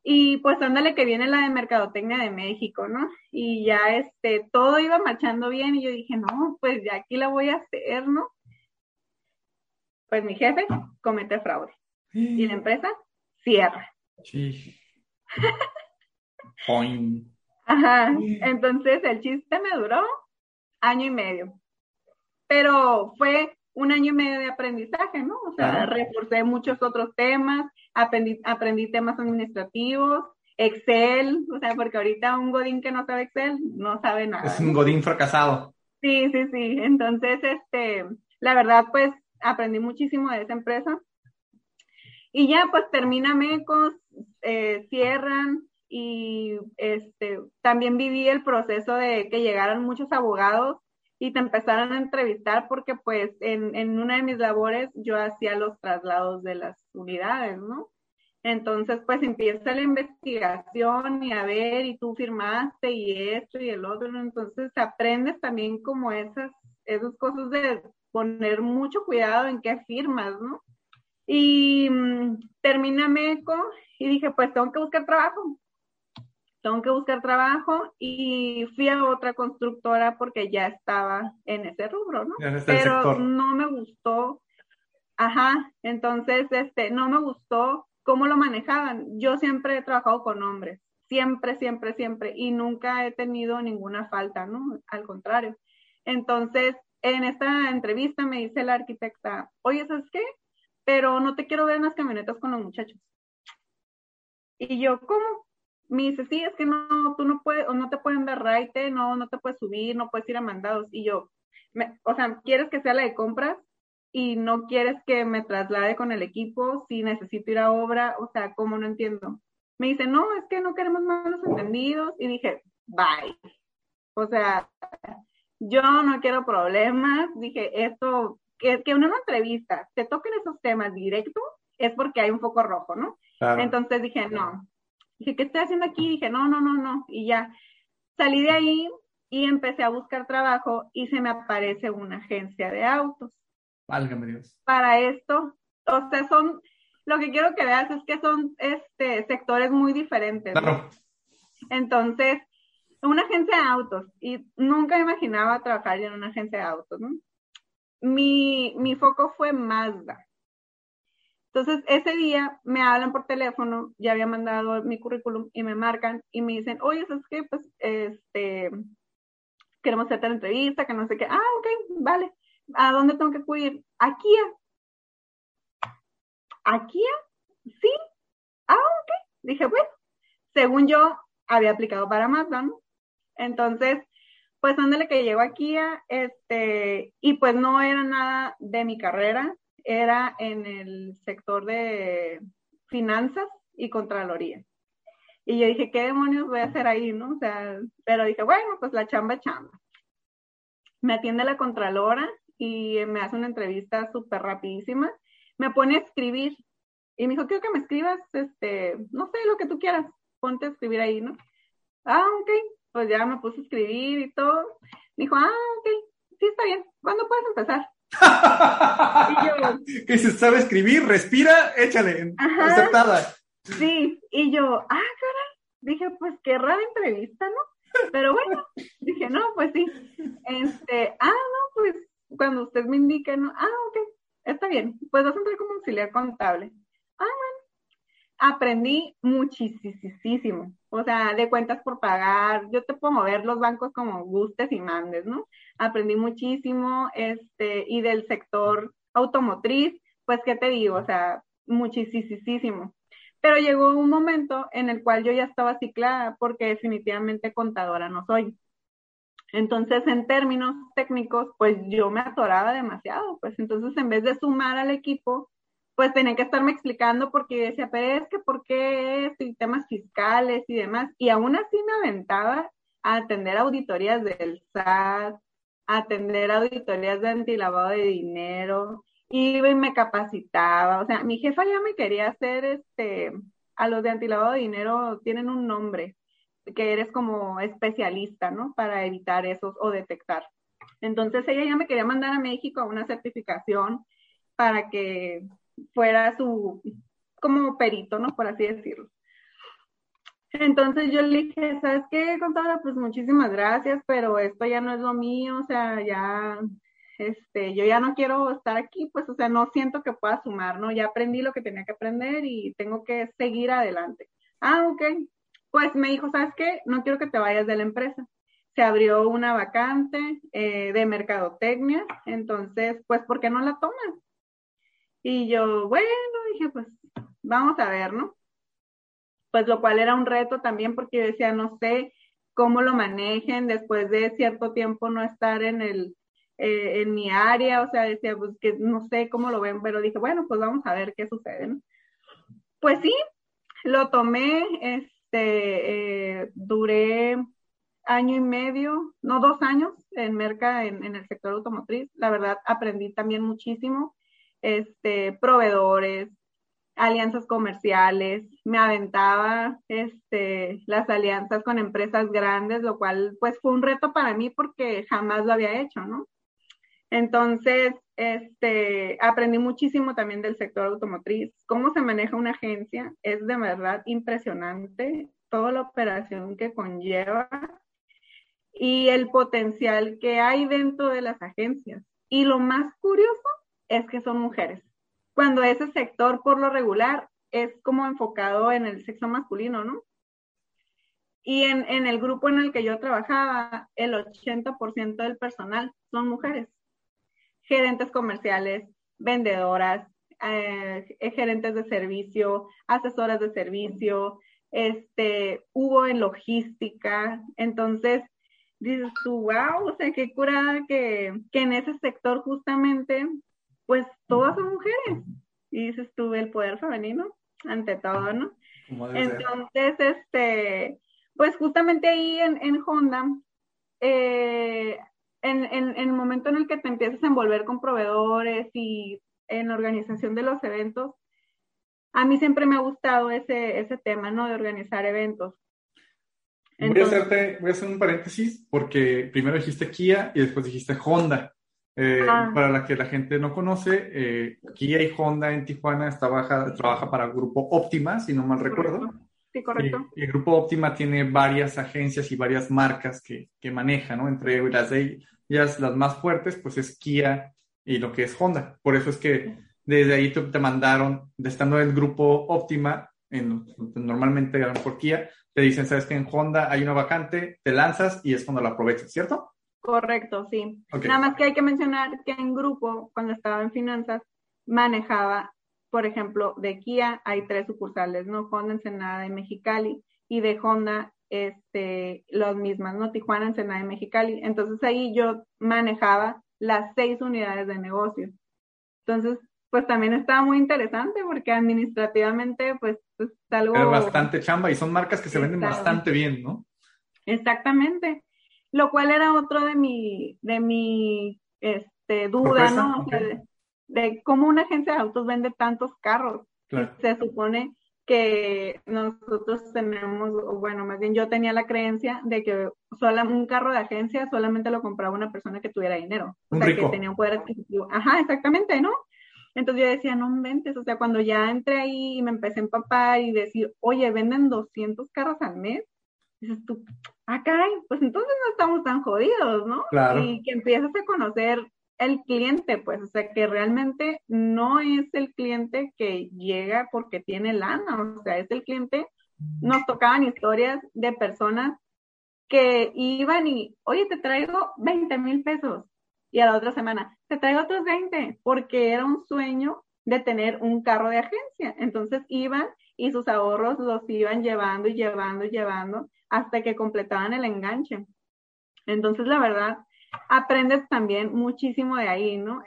B: Y pues ándale que viene la de Mercadotecnia de México, ¿no? Y ya este, todo iba marchando bien y yo dije, no, pues ya aquí la voy a hacer, ¿no? Pues mi jefe comete fraude. Y la empresa cierra.
A: Sí.
B: Ajá. Entonces el chiste me duró año y medio. Pero fue un año y medio de aprendizaje, ¿no? O sea, reforcé muchos otros temas, aprendí, aprendí temas administrativos, Excel, o sea, porque ahorita un Godín que no sabe Excel no sabe nada.
A: Es un Godín fracasado.
B: Sí, sí, sí. Entonces, este, la verdad, pues aprendí muchísimo de esa empresa. Y ya, pues termina Mecos, eh, cierran y este, también viví el proceso de que llegaran muchos abogados y te empezaron a entrevistar porque pues en, en una de mis labores yo hacía los traslados de las unidades, ¿no? Entonces, pues empieza la investigación y a ver, y tú firmaste y esto y el otro, entonces aprendes también como esas, esas cosas de poner mucho cuidado en qué firmas, ¿no? Y mm, terminé MECO y dije, pues tengo que buscar trabajo tengo que buscar trabajo y fui a otra constructora porque ya estaba en ese rubro, ¿no? Pero no me gustó, ajá, entonces, este, no me gustó cómo lo manejaban. Yo siempre he trabajado con hombres, siempre, siempre, siempre, y nunca he tenido ninguna falta, ¿no? Al contrario. Entonces, en esta entrevista me dice la arquitecta, oye, ¿sabes qué? Pero no te quiero ver en las camionetas con los muchachos. Y yo, ¿cómo? me dice, sí, es que no, tú no puedes, o no te pueden dar raite, no, no te puedes subir, no puedes ir a mandados. Y yo, o sea, ¿quieres que sea la de compras? Y no quieres que me traslade con el equipo si necesito ir a obra, o sea, ¿cómo no entiendo? Me dice, no, es que no queremos malos entendidos. Y dije, bye. O sea, yo no quiero problemas. Dije, esto, que, que en una entrevista te toquen esos temas directos, es porque hay un foco rojo, ¿no? Entonces dije, no, Dije, ¿qué estoy haciendo aquí? Dije, no, no, no, no. Y ya salí de ahí y empecé a buscar trabajo y se me aparece una agencia de autos.
A: Válgame Dios.
B: Para esto, o sea, son, lo que quiero que veas es que son este, sectores muy diferentes. Claro. Entonces, una agencia de autos, y nunca imaginaba trabajar en una agencia de autos, ¿no? Mi, mi foco fue Mazda. Entonces, ese día me hablan por teléfono, ya había mandado mi currículum y me marcan y me dicen, oye, ¿sabes qué? Pues, este, queremos hacerte la entrevista, que no sé qué. Ah, ok, vale. ¿A dónde tengo que acudir? ¿A Kia? Sí. Ah, ok. Dije, bueno, según yo, había aplicado para Mazda, ¿no? Entonces, pues, ándale que llegó a Kia, este, y pues no era nada de mi carrera, era en el sector de finanzas y contraloría. Y yo dije, ¿qué demonios voy a hacer ahí, no? O sea, pero dije, bueno, pues la chamba chamba. Me atiende la contralora y me hace una entrevista súper rapidísima. Me pone a escribir y me dijo, quiero que me escribas, este, no sé, lo que tú quieras, ponte a escribir ahí, ¿no? Ah, ok, pues ya me puse a escribir y todo. Me dijo, ah, ok, sí está bien, ¿cuándo puedes empezar?
A: que se sabe escribir, respira, échale, aceptada.
B: Sí, y yo, ah, caray, dije, pues qué rara entrevista, ¿no? Pero bueno, dije, no, pues sí. Este, ah, no, pues cuando usted me indique, no, ah, ok, está bien, pues vas a entrar como auxiliar contable. Ah, bueno, aprendí muchísimo, o sea, de cuentas por pagar, yo te puedo mover los bancos como gustes y mandes, ¿no? Aprendí muchísimo, este, y del sector automotriz, pues, ¿qué te digo? O sea, muchísimo. Pero llegó un momento en el cual yo ya estaba ciclada porque definitivamente contadora no soy. Entonces, en términos técnicos, pues yo me atoraba demasiado, pues entonces en vez de sumar al equipo, pues tenía que estarme explicando porque decía, pero es que por qué esto y temas fiscales y demás. Y aún así me aventaba a atender auditorías del SAT, a atender auditorías de antilavado de dinero, iba y me capacitaba. O sea, mi jefa ya me quería hacer, este, a los de antilavado de dinero tienen un nombre, que eres como especialista, ¿no? Para evitar esos o detectar. Entonces ella ya me quería mandar a México a una certificación para que fuera su, como perito, ¿no? Por así decirlo. Entonces yo le dije, ¿sabes qué, contadora? Pues muchísimas gracias, pero esto ya no es lo mío, o sea, ya, este, yo ya no quiero estar aquí, pues, o sea, no siento que pueda sumar, ¿no? Ya aprendí lo que tenía que aprender y tengo que seguir adelante. Ah, ok. Pues me dijo, ¿sabes qué? No quiero que te vayas de la empresa. Se abrió una vacante eh, de mercadotecnia, entonces, pues, ¿por qué no la tomas? Y yo, bueno, dije, pues vamos a ver, ¿no? pues lo cual era un reto también porque yo decía, no sé cómo lo manejen después de cierto tiempo no estar en el, eh, en mi área, o sea, decía, pues que no sé cómo lo ven, pero dije, bueno, pues vamos a ver qué sucede, ¿no? Pues sí, lo tomé, este, eh, duré año y medio, no dos años en Merca, en, en, el sector automotriz. La verdad, aprendí también muchísimo, este, proveedores, alianzas comerciales, me aventaba este, las alianzas con empresas grandes, lo cual pues fue un reto para mí porque jamás lo había hecho, ¿no? Entonces, este, aprendí muchísimo también del sector automotriz, cómo se maneja una agencia, es de verdad impresionante toda la operación que conlleva y el potencial que hay dentro de las agencias. Y lo más curioso es que son mujeres cuando ese sector por lo regular es como enfocado en el sexo masculino, ¿no? Y en, en el grupo en el que yo trabajaba, el 80% del personal son mujeres. Gerentes comerciales, vendedoras, eh, gerentes de servicio, asesoras de servicio, este, hubo en logística. Entonces, dices tú, wow, o sea, qué curada que, que en ese sector justamente pues todas son mujeres. Y dices tú, el poder femenino, ante todo, ¿no? Entonces, este, pues justamente ahí en, en Honda, eh, en, en, el momento en el que te empiezas a envolver con proveedores y en organización de los eventos, a mí siempre me ha gustado ese, ese tema, ¿no? De organizar eventos.
A: voy, a hacerte, voy a hacer un paréntesis porque primero dijiste Kia y después dijiste Honda. Eh, ah. Para la que la gente no conoce, eh, Kia y Honda en Tijuana trabaja, trabaja para el Grupo Optima, si no mal recuerdo.
B: Sí, correcto.
A: el Grupo Optima tiene varias agencias y varias marcas que, que maneja, ¿no? Entre las de ellas, las más fuertes, pues es Kia y lo que es Honda. Por eso es que desde ahí te, mandaron, estando en el Grupo Optima, en, normalmente por Kia, te dicen, sabes que en Honda hay una vacante, te lanzas y es cuando la aprovechas, ¿cierto?
B: Correcto, sí. Nada más que hay que mencionar que en grupo, cuando estaba en finanzas, manejaba, por ejemplo, de Kia hay tres sucursales, ¿no? Honda, Ensenada y Mexicali, y de Honda, este, las mismas, ¿no? Tijuana, Ensenada y Mexicali. Entonces ahí yo manejaba las seis unidades de negocio. Entonces, pues también estaba muy interesante porque administrativamente, pues, es algo...
A: Bastante chamba y son marcas que se venden bastante bien, ¿no?
B: Exactamente lo cual era otro de mi, de mi este, duda, ¿no? de, cómo una agencia de autos vende tantos carros. Se supone que nosotros tenemos, bueno, más bien yo tenía la creencia de que solo un carro de agencia solamente lo compraba una persona que tuviera dinero, o sea, que tenía un poder adquisitivo. Ajá, exactamente, ¿no? Entonces yo decía, no inventes, o sea, cuando ya entré ahí y me empecé a empapar y decir, oye, venden 200 carros al mes, dices tú, ah, caray, pues entonces no estamos tan jodidos, ¿no?
A: Claro.
B: Y que empiezas a conocer el cliente, pues, o sea, que realmente no es el cliente que llega porque tiene lana, o sea, es el cliente, nos tocaban historias de personas que iban y, oye, te traigo 20 mil pesos, y a la otra semana, te traigo otros 20, porque era un sueño de tener un carro de agencia. Entonces iban y sus ahorros los iban llevando y llevando y llevando hasta que completaban el enganche. Entonces, la verdad, aprendes también muchísimo de ahí, ¿no?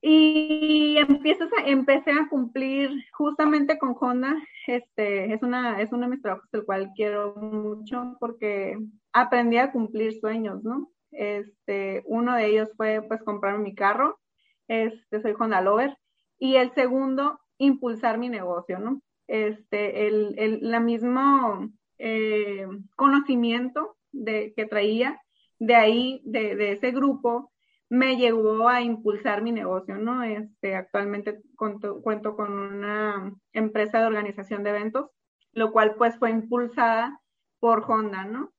B: Y empiezas a, empecé a cumplir justamente con Honda, este, es una, es uno de mis trabajos del cual quiero mucho porque aprendí a cumplir sueños, ¿no? Este, uno de ellos fue pues comprar mi carro, este, soy Honda Lover, y el segundo, impulsar mi negocio, ¿no? Este, el, el la mismo eh, conocimiento que traía de ahí, de, ese grupo, me llevó a impulsar mi negocio, ¿no? Este, actualmente cuento, cuento con una empresa de organización de eventos, lo cual pues fue impulsada por Honda, ¿no?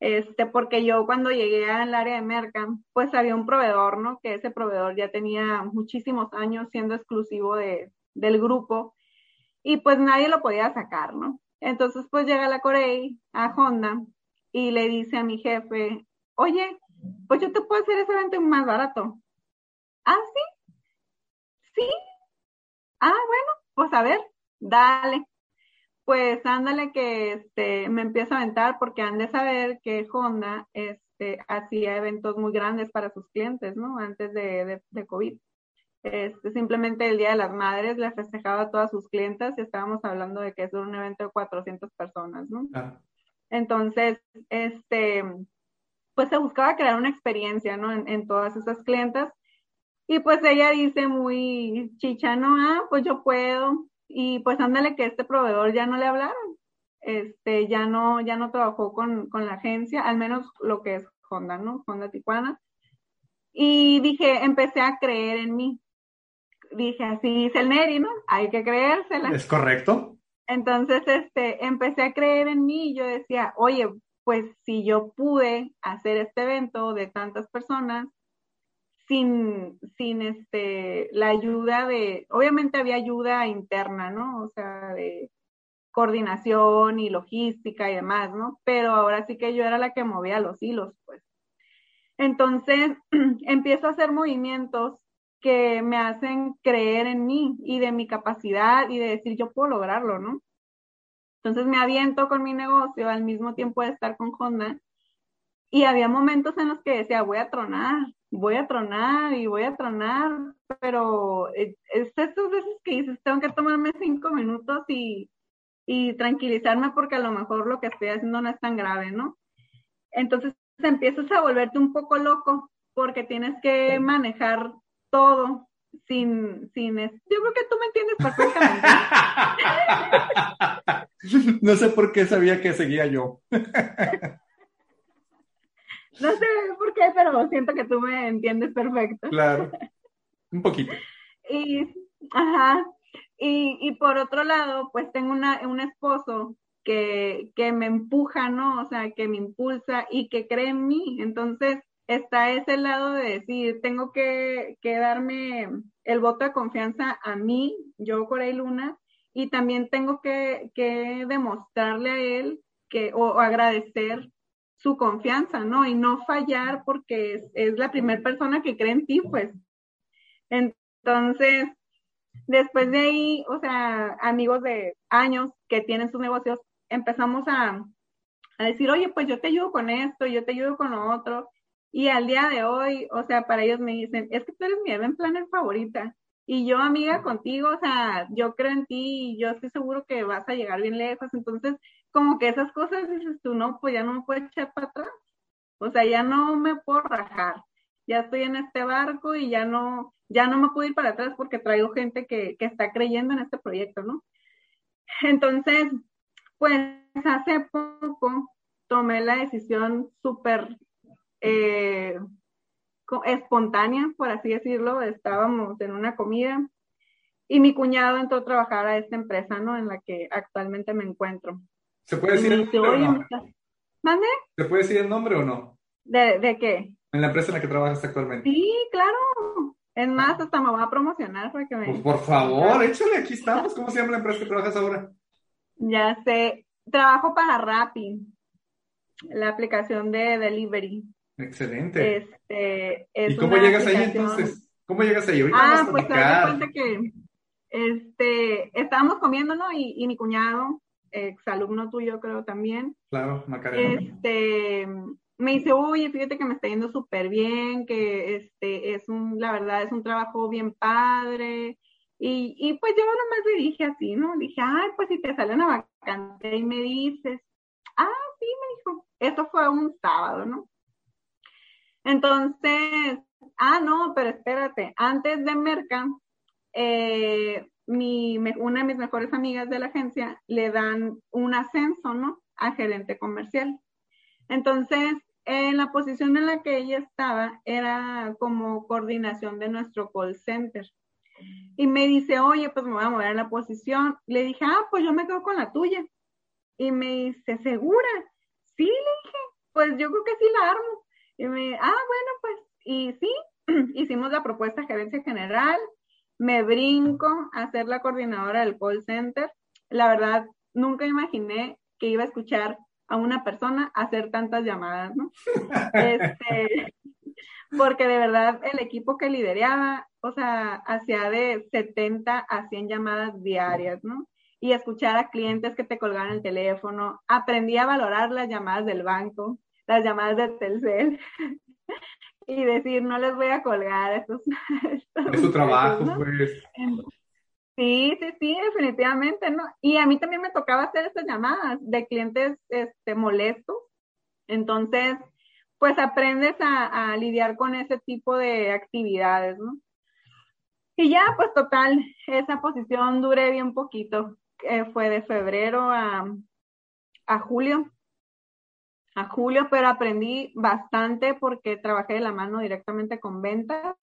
B: Este, porque yo cuando llegué al área de Merca, pues había un proveedor, ¿no? Que ese proveedor ya tenía muchísimos años siendo exclusivo de, del grupo y pues nadie lo podía sacar, ¿no? Entonces, pues llega la Corey a Honda y le dice a mi jefe, oye, pues yo te puedo hacer ese evento más barato. Ah, sí. Sí. Ah, bueno, pues a ver, dale. pues ándale que este, me empiezo a aventar porque han de saber que Honda este, hacía eventos muy grandes para sus clientes, ¿no? Antes de, de, COVID. Este, simplemente el Día de las Madres le festejaba a todas sus clientas y estábamos hablando de que es un evento de 400 personas, ¿no? Entonces, este, pues se buscaba crear una experiencia, ¿no? En, en todas esas clientas. Y pues ella dice muy chicha, ¿no? Ah, pues yo puedo, y pues ándale que este proveedor ya no le hablaron, este, ya no, ya no trabajó con, con la agencia, al menos lo que es Honda, ¿no? Honda Tijuana. Y dije, empecé a creer en mí. Dije, así dice el Neri, ¿no? Hay que creérsela.
A: ¿Es correcto?
B: Entonces, este, empecé a creer en mí y yo decía, oye, pues si yo pude hacer este evento de tantas personas, sin, sin este, la ayuda de, obviamente había ayuda interna, ¿no? O sea, de coordinación y logística y demás, ¿no? Pero ahora sí que yo era la que movía los hilos, pues. Entonces, empiezo a hacer movimientos que me hacen creer en mí y de mi capacidad y de decir, yo puedo lograrlo, ¿no? Entonces me aviento con mi negocio al mismo tiempo de estar con Honda y había momentos en los que decía, voy a tronar, voy a tronar y voy a tronar, pero eh, es esas veces que dices, tengo que tomarme cinco minutos y, y tranquilizarme porque a lo mejor lo que estoy haciendo no es tan grave, ¿no? Entonces empiezas a volverte un poco loco porque tienes que manejar todo sin, sin, yo creo que tú me entiendes perfectamente.
A: no sé por qué sabía que seguía yo.
B: No sé por qué, pero siento que tú me entiendes perfecto.
A: Claro, un poquito.
B: y, ajá, y, y por otro lado, pues tengo una, un esposo que, que me empuja, ¿no? O sea, que me impulsa y que cree en mí. Entonces, está ese lado de decir, tengo que, que darme el voto de confianza a mí, yo Corey Luna, y también tengo que, que demostrarle a él que, o, agradecer su confianza, ¿no? Y no fallar porque es, la primera persona que cree en ti, pues. Entonces, después de ahí, o sea, amigos de años que tienen sus negocios, empezamos a, a decir, oye, pues yo te ayudo con esto, yo te ayudo con lo otro. Y al día de hoy, o sea, para ellos me dicen, es que tú eres mi event planner favorita. Y yo, amiga, contigo, o sea, yo creo en ti y yo estoy seguro que vas a llegar bien lejos. Entonces, como que esas cosas dices tú, no, pues ya no me puedo echar para atrás. O sea, ya no me puedo rajar. Ya estoy en este barco y ya no, ya no me puedo ir para atrás porque traigo gente que, que está creyendo en este proyecto, ¿no? Entonces, pues hace poco tomé la decisión súper eh, espontánea, por así decirlo. Estábamos en una comida y mi cuñado entró a trabajar a esta empresa, ¿no? En la que actualmente me encuentro.
A: ¿Se puede decir el nombre o no?
B: ¿Mande?
A: ¿Se puede decir el nombre o no?
B: ¿De, ¿De qué?
A: En la empresa en la que trabajas actualmente.
B: Sí, claro. Es más, hasta me voy a promocionar para que me...
A: Pues por favor, échale, aquí estamos. ¿Cómo se llama la empresa que trabajas ahora?
B: Ya sé. Trabajo para Rappi, la aplicación de delivery.
A: Excelente.
B: Este,
A: ¿Y cómo llegas ahí entonces? ¿Cómo llegas ahí? Ahorita
B: ah, pues te das cuenta que este, estábamos comiendo, ¿no? Y, y mi cuñado exalumno tuyo creo también.
A: Claro, Macarena.
B: Este, me dice, oye, fíjate que me está yendo súper bien, que este, es un, la verdad, es un trabajo bien padre. Y, y pues yo nomás le dije así, ¿no? Le dije, ay, pues si te sale una vacante y me dices, ah, sí, me dijo, eso fue un sábado, ¿no? Entonces, ah, no, pero espérate, antes de Merca, eh, mi, una de mis mejores amigas de la agencia le dan un ascenso, ¿no? A gerente comercial. Entonces, en la posición en la que ella estaba era como coordinación de nuestro call center. Y me dice, oye, pues me voy a mover en la posición. Le dije, ah, pues yo me quedo con la tuya. Y me dice, ¿segura? Sí, le dije, pues yo creo que sí la armo. Y me, ah, bueno, pues, y sí, hicimos la propuesta de gerencia general, me brinco a ser la coordinadora del call center. La verdad, nunca imaginé que iba a escuchar a una persona hacer tantas llamadas, ¿no? Este, porque de verdad el equipo que lideraba, o sea, hacía de 70 a 100 llamadas diarias, ¿no? y escuchar a clientes que te colgaban el teléfono. Aprendí a valorar las llamadas del banco, las llamadas de Telcel y decir, no les voy a colgar estos.
A: es su trabajo, pues.
B: Sí, sí, sí, definitivamente, ¿no? Y a mí también me tocaba hacer estas llamadas de clientes este, molestos. Entonces, pues aprendes a, lidiar con ese tipo de actividades, ¿no? Y ya, pues total, esa posición duré bien poquito. fue de febrero a, a julio. A julio, pero aprendí bastante porque trabajé de la mano directamente con ventas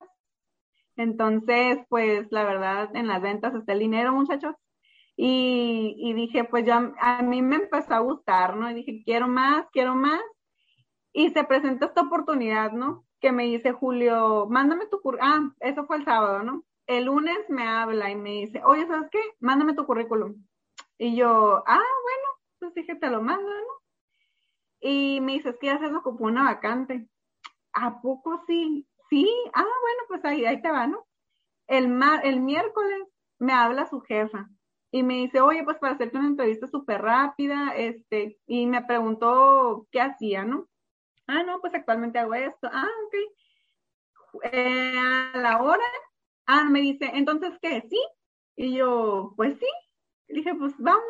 B: entonces, pues la verdad, en las ventas está el dinero, muchachos. Y, dije, pues ya a mí me empezó a gustar, ¿no? Y dije, quiero más, quiero más. Y se presentó esta oportunidad, ¿no? Que me dice Julio, mándame tu currículum. Ah, eso fue el sábado, ¿no? El lunes me habla y me dice, oye, ¿sabes qué? Mándame tu currículum. Y yo, ah, bueno, pues dije, te lo mando, ¿no? Y me dice, es que ya se ocupó una vacante. ¿A poco sí? Sí, ah, bueno, pues ahí, ahí te va, ¿no? El, mar, el miércoles me habla su jefa y me dice, oye, pues para hacerte una entrevista súper rápida, este, y me preguntó qué hacía, ¿no? Ah, no, pues actualmente hago esto. Ah, ok. Eh, a la hora, ah, me dice, entonces, ¿qué? ¿Sí? Y yo, pues sí. dije, pues vamos.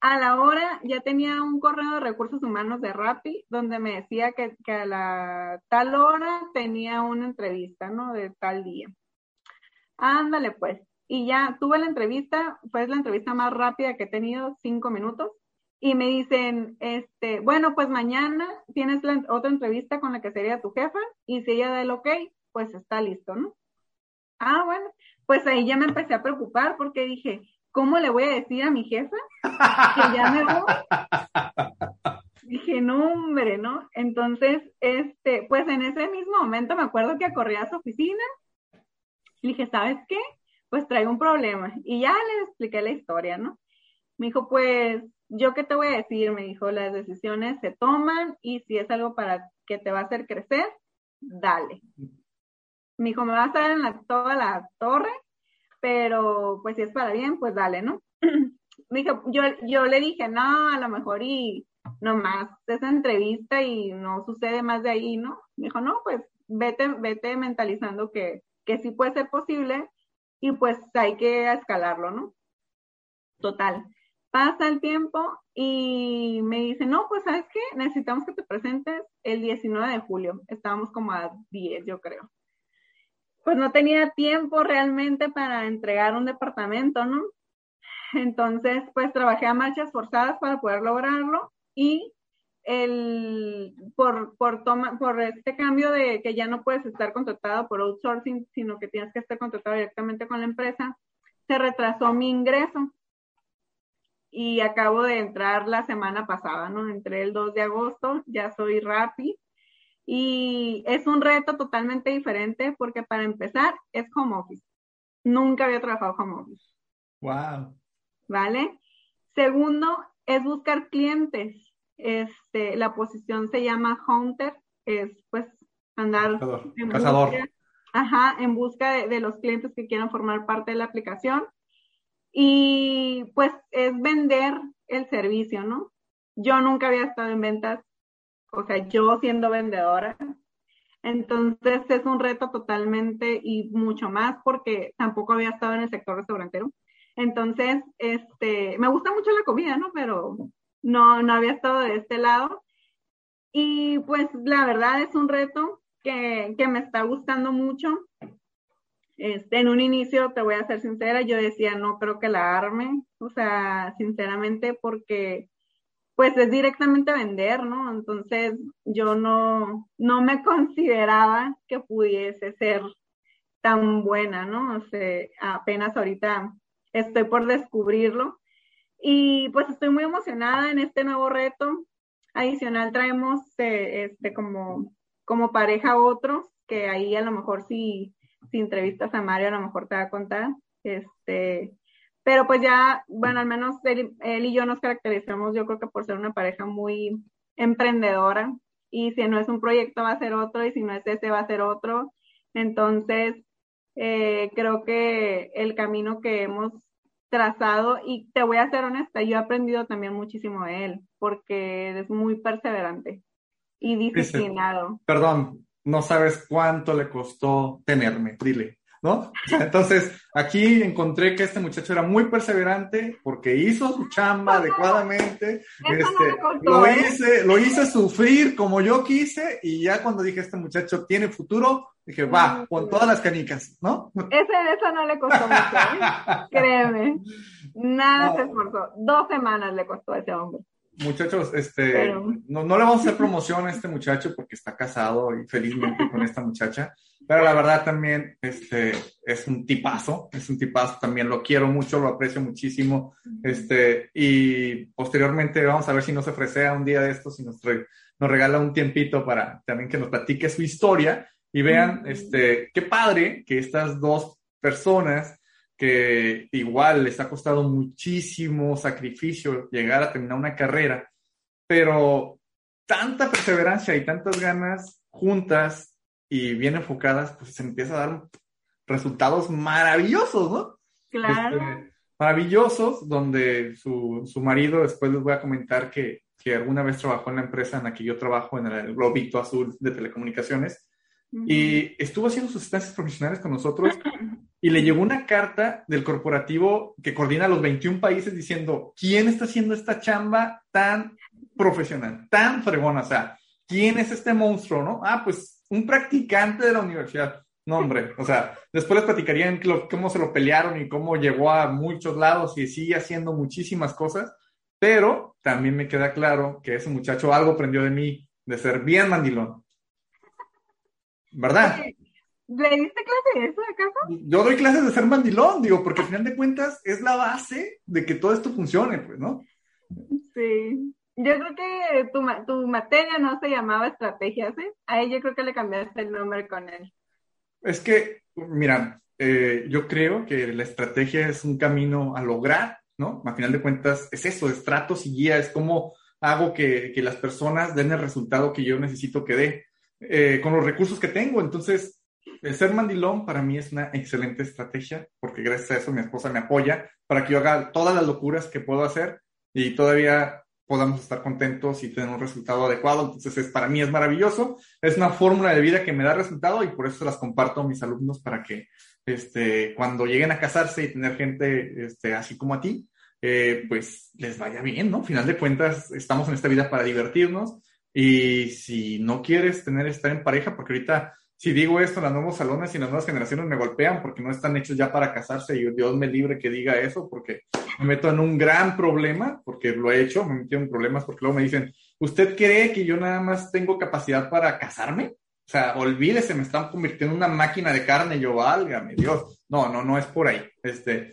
B: A la hora ya tenía un correo de recursos humanos de Rappi donde me decía que, a la tal hora tenía una entrevista, ¿no? De tal día. Ándale, pues. Y ya tuve la entrevista, fue la entrevista más rápida que he tenido, cinco minutos. Y me dicen, este, bueno, pues mañana tienes la, otra entrevista con la que sería tu jefa y si ella da el ok, pues está listo, ¿no? Ah, bueno, pues ahí ya me empecé a preocupar porque dije, ¿cómo le voy a decir a mi jefa que ya me voy? Dije, no, hombre, ¿no? Entonces, este, pues en ese mismo momento me acuerdo que corrí a su oficina y dije, ¿sabes qué? Pues traigo un problema. Y ya le expliqué la historia, ¿no? Me dijo, pues, ¿yo qué te voy a decir? Me dijo, las decisiones se toman y si es algo para que te va a hacer crecer, dale. Me dijo, me vas a dar en la, toda la torre pero pues si es para bien, pues dale, ¿no? Dijo, yo, yo le dije, no, a lo mejor y nomás esa entrevista y no sucede más de ahí, ¿no? Me dijo, no, pues vete, vete mentalizando que, que sí puede ser posible y pues hay que escalarlo, ¿no? Total. Pasa el tiempo y me dice, no, pues sabes qué, necesitamos que te presentes el 19 de julio. Estábamos como a 10, yo creo pues no tenía tiempo realmente para entregar un departamento, ¿no? Entonces, pues trabajé a marchas forzadas para poder lograrlo y el, por, por, toma, por este cambio de que ya no puedes estar contratado por outsourcing, sino que tienes que estar contratado directamente con la empresa, se retrasó mi ingreso y acabo de entrar la semana pasada, ¿no? Entré el 2 de agosto, ya soy Rappi y es un reto totalmente diferente porque para empezar es home office. Nunca había trabajado home office.
A: Wow.
B: ¿Vale? Segundo, es buscar clientes. Este, la posición se llama hunter, es pues andar
A: en Cazador.
B: Busca, ajá, en busca de, de los clientes que quieran formar parte de la aplicación. Y pues es vender el servicio, ¿no? Yo nunca había estado en ventas o sea, yo siendo vendedora. Entonces es un reto totalmente y mucho más porque tampoco había estado en el sector restaurantero. Entonces, este, me gusta mucho la comida, ¿no? Pero no, no había estado de este lado. Y pues la verdad es un reto que, que me está gustando mucho. Este, en un inicio, te voy a ser sincera, yo decía, no creo que la arme, o sea, sinceramente, porque pues es directamente vender, ¿no? Entonces yo no, no me consideraba que pudiese ser tan buena, ¿no? O sea, apenas ahorita estoy por descubrirlo. Y pues estoy muy emocionada en este nuevo reto. Adicional traemos eh, este como, como pareja otros, que ahí a lo mejor si, si entrevistas a Mario a lo mejor te va a contar. Este, pero pues ya, bueno, al menos él, y yo nos caracterizamos, yo creo que por ser una pareja muy emprendedora. Y si no es un proyecto va a ser otro y si no es ese va a ser otro. Entonces, eh, creo que el camino que hemos trazado y te voy a ser honesta, yo he aprendido también muchísimo de él porque es muy perseverante y disciplinado.
A: Perdón, no sabes cuánto le costó tenerme, dile. ¿No? Entonces, aquí encontré que este muchacho era muy perseverante porque hizo su chamba adecuadamente. Este, lo, ¿eh? hice, lo hice sufrir como yo quise y ya cuando dije este muchacho tiene futuro, dije, va, con todas las canicas, ¿no?
B: Ese, eso no le costó mucho, ¿eh? créeme. Nada se esforzó. Dos semanas le costó a ese hombre
A: muchachos, este, no, no, le vamos a hacer promoción a este muchacho porque está casado y felizmente con esta muchacha, pero la verdad también este, es un tipazo, es un tipazo, también lo quiero mucho, lo aprecio muchísimo, este, y posteriormente vamos a ver si nos ofrece un día de estos y nos, nos regala un tiempito para también que nos platique su historia y vean, este, qué padre que estas dos personas que igual les ha costado muchísimo sacrificio llegar a terminar una carrera, pero tanta perseverancia y tantas ganas juntas y bien enfocadas, pues se empieza a dar resultados maravillosos, ¿no?
B: Claro.
A: Este, maravillosos, donde su, su, marido, después les voy a comentar que, que, alguna vez trabajó en la empresa en la que yo trabajo, en el Globito Azul de Telecomunicaciones, y estuvo haciendo sus estancias profesionales con nosotros y le llegó una carta del corporativo que coordina los 21 países diciendo, ¿quién está haciendo esta chamba tan profesional, tan fregona? O sea, ¿quién es este monstruo, no? Ah, pues un practicante de la universidad. No, hombre, o sea, después les platicarían cómo se lo pelearon y cómo llegó a muchos lados y sigue haciendo muchísimas cosas, pero también me queda claro que ese muchacho algo aprendió de mí, de ser bien mandilón. ¿Verdad?
B: ¿Le diste clase de eso acaso?
A: Yo doy clases de ser mandilón, digo, porque al final de cuentas es la base de que todo esto funcione, pues, ¿no?
B: Sí. Yo creo que tu, tu materia no se llamaba estrategias, ¿eh? A ella creo que le cambiaste el nombre con él.
A: Es que, mira, eh, yo creo que la estrategia es un camino a lograr, ¿no? A final de cuentas es eso, es tratos y guía, es cómo hago que, que las personas den el resultado que yo necesito que dé eh, con los recursos que tengo. Entonces, ser mandilón para mí es una excelente estrategia, porque gracias a eso mi esposa me apoya para que yo haga todas las locuras que puedo hacer y todavía podamos estar contentos y tener un resultado adecuado. Entonces, es, para mí es maravilloso. Es una fórmula de vida que me da resultado y por eso las comparto a mis alumnos para que este, cuando lleguen a casarse y tener gente este, así como a ti, eh, pues les vaya bien, ¿no? Final de cuentas, estamos en esta vida para divertirnos y si no quieres tener estar en pareja, porque ahorita si digo esto, los nuevos salones y las nuevas generaciones me golpean porque no están hechos ya para casarse y Dios me libre que diga eso porque me meto en un gran problema, porque lo he hecho, me metí en problemas porque luego me dicen, ¿usted cree que yo nada más tengo capacidad para casarme? O sea, olvídese, me están convirtiendo en una máquina de carne, yo válgame, Dios. No, no, no es por ahí. Este,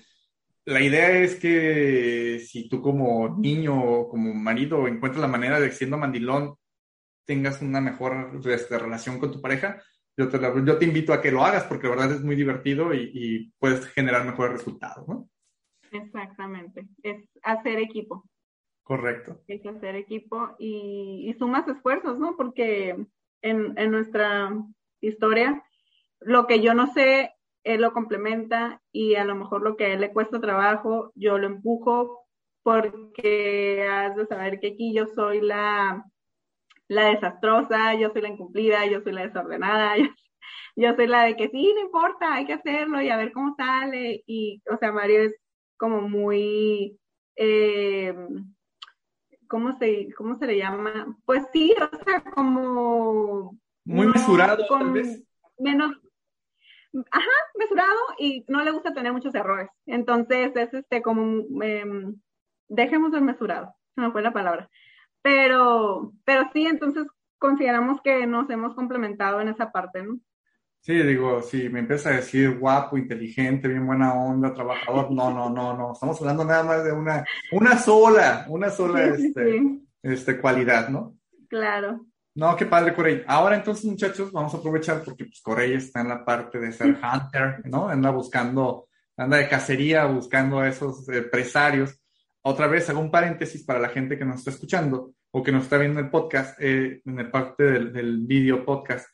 A: la idea es que si tú como niño o como marido encuentras la manera de siendo mandilón tengas una mejor este, relación con tu pareja, yo te, yo te invito a que lo hagas porque la verdad es muy divertido y, puedes generar mejores resultados, ¿no?
B: Exactamente, es hacer equipo.
A: Correcto.
B: Es hacer equipo y, y sumas esfuerzos, ¿no? Porque en, en nuestra historia, lo que yo no sé, él lo complementa y a lo mejor lo que a él le cuesta trabajo, yo lo empujo porque has de saber que aquí yo soy la, la desastrosa, yo soy la incumplida, yo soy la desordenada, yo, soy la de que sí, no importa, hay que hacerlo y a ver cómo sale. Y, o sea, Mario es como muy, eh, ¿cómo, se, ¿cómo se le llama? Pues sí, o sea, como...
A: Muy mesurado, tal vez.
B: Menos, ajá, mesurado y no le gusta tener muchos errores. Entonces es este como, eh, dejemos el mesurado, no fue la palabra. Pero, pero sí, entonces consideramos que nos hemos complementado en esa parte, ¿no?
A: Sí, digo, si me empieza a decir guapo, inteligente, bien buena onda, trabajador, no, no, no, no, estamos hablando nada más de una, una sola, una sola este, este, cualidad, ¿no?
B: Claro.
A: No, qué padre, Corey. Ahora entonces, muchachos, vamos a aprovechar porque pues, Corey está en la parte de ser hunter, ¿no? Anda buscando, anda de cacería, buscando a esos empresarios otra vez hago un paréntesis para la gente que nos está escuchando o que nos está viendo el podcast, eh, en el parte del, del video podcast.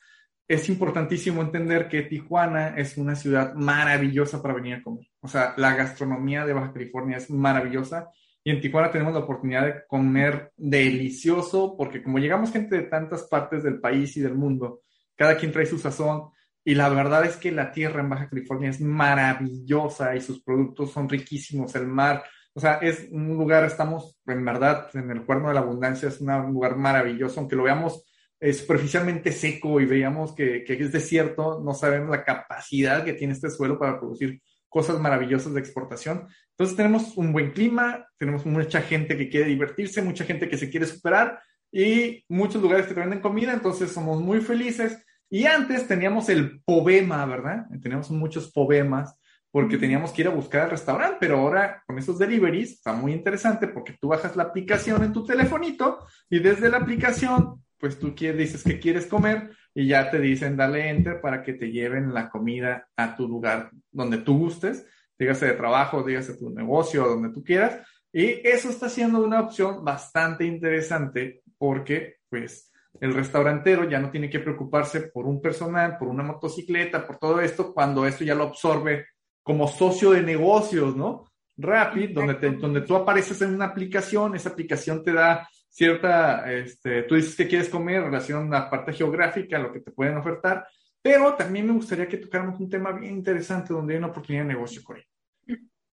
A: Es importantísimo entender que Tijuana es una ciudad maravillosa para venir a comer. O sea, la gastronomía de Baja California es maravillosa y en Tijuana tenemos la oportunidad de comer delicioso porque como llegamos gente de tantas partes del país y del mundo, cada quien trae su sazón y la verdad es que la tierra en Baja California es maravillosa y sus productos son riquísimos, el mar, o sea, es un lugar, estamos en verdad en el cuerno de la abundancia, es un lugar maravilloso, aunque lo veamos eh, superficialmente seco y veamos que, que es desierto, no sabemos la capacidad que tiene este suelo para producir cosas maravillosas de exportación. Entonces tenemos un buen clima, tenemos mucha gente que quiere divertirse, mucha gente que se quiere superar y muchos lugares que te venden comida, entonces somos muy felices. Y antes teníamos el pobema, ¿verdad? Teníamos muchos poemas porque teníamos que ir a buscar al restaurante, pero ahora con esos deliveries está muy interesante porque tú bajas la aplicación en tu telefonito y desde la aplicación, pues tú quieres, dices que quieres comer y ya te dicen dale enter para que te lleven la comida a tu lugar donde tú gustes, dígase de trabajo, dígase tu negocio, donde tú quieras. Y eso está siendo una opción bastante interesante porque, pues, el restaurantero ya no tiene que preocuparse por un personal, por una motocicleta, por todo esto, cuando esto ya lo absorbe como socio de negocios, ¿no? Rapid, donde, te, donde tú apareces en una aplicación, esa aplicación te da cierta, este, tú dices que quieres comer en relación a la parte geográfica, lo que te pueden ofertar, pero también me gustaría que tocáramos un tema bien interesante donde hay una oportunidad de negocio, Corey.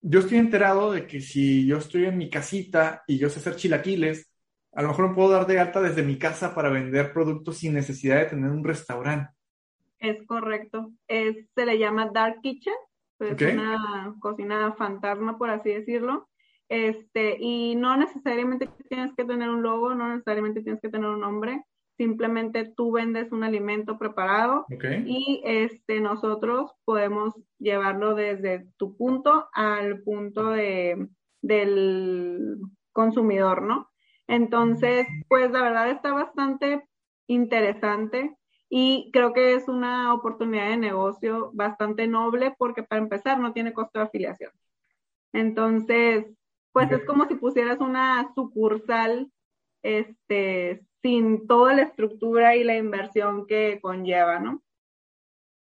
A: Yo estoy enterado de que si yo estoy en mi casita y yo sé hacer chilaquiles, a lo mejor me puedo dar de alta desde mi casa para vender productos sin necesidad de tener un restaurante.
B: Es correcto. se le llama Dark Kitchen. Es una cocina fantasma, por así decirlo. Este, y no necesariamente tienes que tener un logo, no necesariamente tienes que tener un nombre, simplemente tú vendes un alimento preparado y este, nosotros podemos llevarlo desde tu punto al punto de, del consumidor, ¿no? Entonces, pues la verdad está bastante interesante y creo que es una oportunidad de negocio bastante noble porque para empezar no tiene costo de afiliación. Entonces, pues es como si pusieras una sucursal este, sin toda la estructura y la inversión que conlleva, ¿no?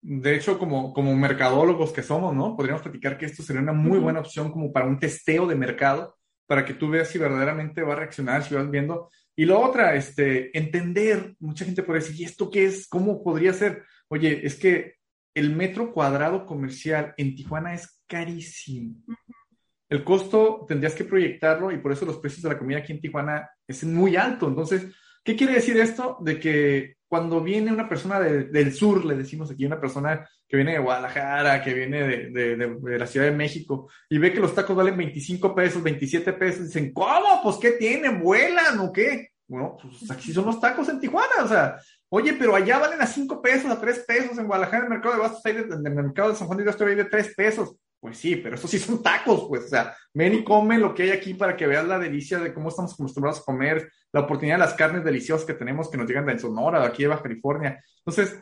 A: De hecho, como, como mercadólogos que somos, ¿no? Podríamos platicar que esto sería una muy buena opción como para un testeo de mercado, para que tú veas si verdaderamente va a reaccionar, si vas viendo. Y lo otra, este, entender, mucha gente puede decir, ¿y esto qué es? ¿Cómo podría ser? Oye, es que el metro cuadrado comercial en Tijuana es carísimo el costo tendrías que proyectarlo y por eso los precios de la comida aquí en Tijuana es muy alto. Entonces, ¿qué quiere decir esto? De que cuando viene una persona del sur, le decimos aquí, una persona que viene de Guadalajara, que viene de, la Ciudad de México, y ve que los tacos valen 25 pesos, 27 pesos, dicen, ¿cómo? Pues, ¿qué tienen? ¿Vuelan o qué? Bueno, pues aquí son los tacos en Tijuana, o sea, oye, pero allá valen a 5 pesos, a 3 pesos, en Guadalajara, en el mercado de Bastos, en el mercado de San Juan de Dios, de 3 pesos. Pues sí, pero eso sí son tacos, pues, o sea, ven y come lo que hay aquí para que veas la delicia de cómo estamos acostumbrados a comer, la oportunidad de las carnes deliciosas que tenemos que nos llegan de Sonora, de aquí de Baja California. Entonces,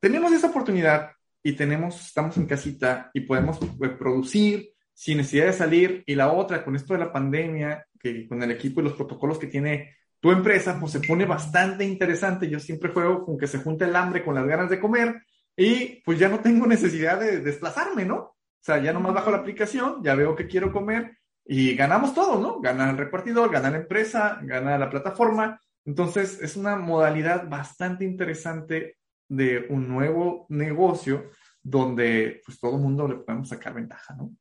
A: tenemos esa oportunidad y tenemos, estamos en casita y podemos pues, producir sin necesidad de salir. Y la otra, con esto de la pandemia, que con el equipo y los protocolos que tiene tu empresa, pues se pone bastante interesante. Yo siempre juego con que se junte el hambre con las ganas de comer y pues ya no tengo necesidad de desplazarme, ¿no? Sea, ya nomás bajo la aplicación, ya veo que quiero comer y ganamos todo, ¿no? Gana el repartidor, gana la empresa, gana la plataforma. Entonces, es una modalidad bastante interesante de un nuevo negocio donde pues todo el mundo le podemos sacar ventaja, ¿no?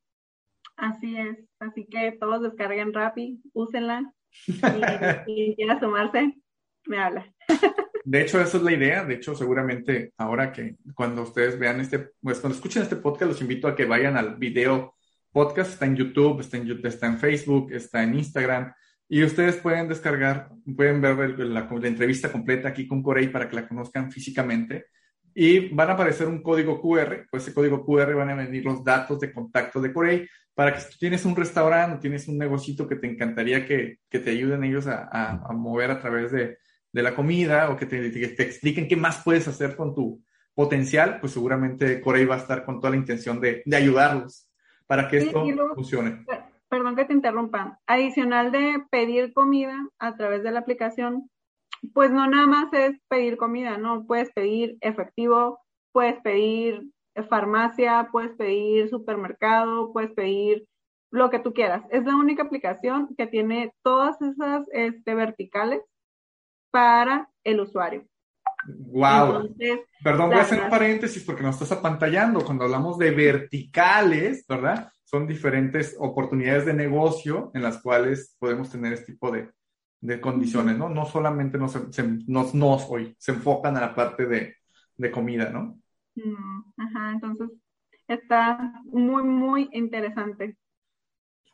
B: Así es, así que todos descarguen Rappi, úsenla y, y quien sumarse, me habla.
A: De hecho, esa es la idea. De hecho, seguramente ahora que cuando ustedes vean este, pues cuando escuchen este podcast, los invito a que vayan al video podcast. Está en YouTube, está en, está en Facebook, está en Instagram. Y ustedes pueden descargar, pueden ver la, entrevista completa aquí con Corey para que la conozcan físicamente. Y van a aparecer un código QR, pues ese código QR van a venir los datos de contacto de Corey para que si tú tienes un restaurante tienes un negocito que te encantaría que, que te ayuden ellos a, a mover a través de, de la comida o que te, te, expliquen qué más puedes hacer con tu potencial, pues seguramente Corey va a estar con toda la intención de, de ayudarlos para que esto funcione.
B: Perdón que te interrumpa. Adicional de pedir comida a través de la aplicación, pues no nada más es pedir comida, ¿no? Puedes pedir efectivo, puedes pedir farmacia, puedes pedir supermercado, puedes pedir lo que tú quieras. Es la única aplicación que tiene todas esas este, verticales para el usuario.
A: Wow. Perdón, voy a hacer un paréntesis porque nos estás apantallando. Cuando hablamos de verticales, ¿verdad? Son diferentes oportunidades de negocio en las cuales podemos tener este tipo de, de condiciones, ¿no? No solamente nos, nos, nos, hoy se enfocan a la parte de, de comida, ¿no?
B: Ajá, entonces está muy, muy interesante.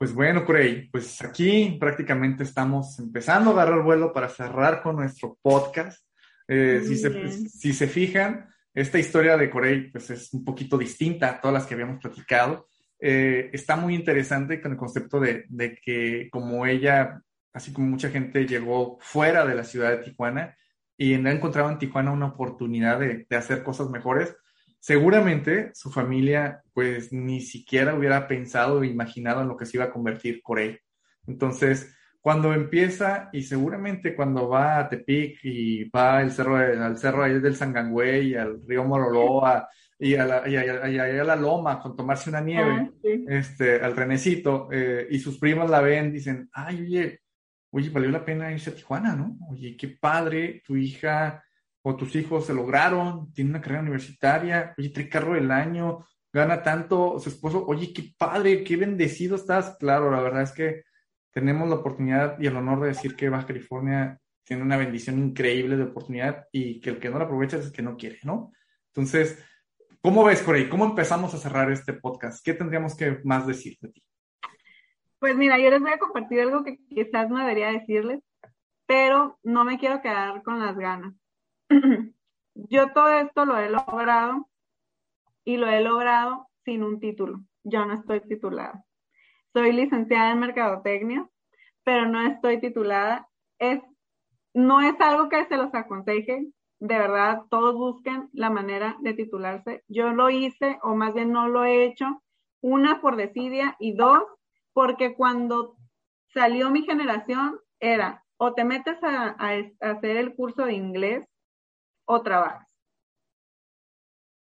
A: Pues bueno, Corey, pues aquí prácticamente estamos empezando a agarrar vuelo para cerrar con nuestro podcast. Eh, si, se, si, se, fijan, esta historia de Corey pues es un poquito distinta a todas las que habíamos platicado. Eh, está muy interesante con el concepto de, de, que como ella, así como mucha gente llegó fuera de la ciudad de Tijuana y ha encontrado en Tijuana una oportunidad de, de hacer cosas mejores, seguramente su familia pues ni siquiera hubiera pensado o imaginado en lo que se iba a convertir Corey. Entonces, cuando empieza y seguramente cuando va a Tepic y va al cerro, al cerro ahí del Sangangüey, al río Moroloa y a la, y a, la loma con tomarse una nieve, ah, este, al trenecito, eh, y sus primas la ven, dicen, ay, oye, oye, valió la pena irse a Tijuana, ¿no? Oye, qué padre, tu hija o tus hijos se lograron, tiene una carrera universitaria, oye, trae carro del año, gana tanto, su esposo, oye, qué padre, qué bendecido estás. Claro, la verdad es que tenemos la oportunidad y el honor de decir que Baja California tiene una bendición increíble de oportunidad y que el que no la aprovecha es el que no quiere, ¿no? Entonces, ¿cómo ves, Corey? ¿Cómo empezamos a cerrar este podcast? ¿Qué tendríamos que más decir de ti?
B: Pues mira, yo les voy a compartir algo que quizás no debería decirles, pero no me quiero quedar con las ganas. Yo todo esto lo he logrado y lo he logrado sin un título. Yo no estoy titulada. Soy licenciada en mercadotecnia, pero no estoy titulada. Es, no es algo que se los aconseje. De verdad, todos busquen la manera de titularse. Yo lo hice, o más bien no lo he hecho, una por desidia y dos, porque cuando salió mi generación era o te metes a hacer el curso de inglés o trabajas.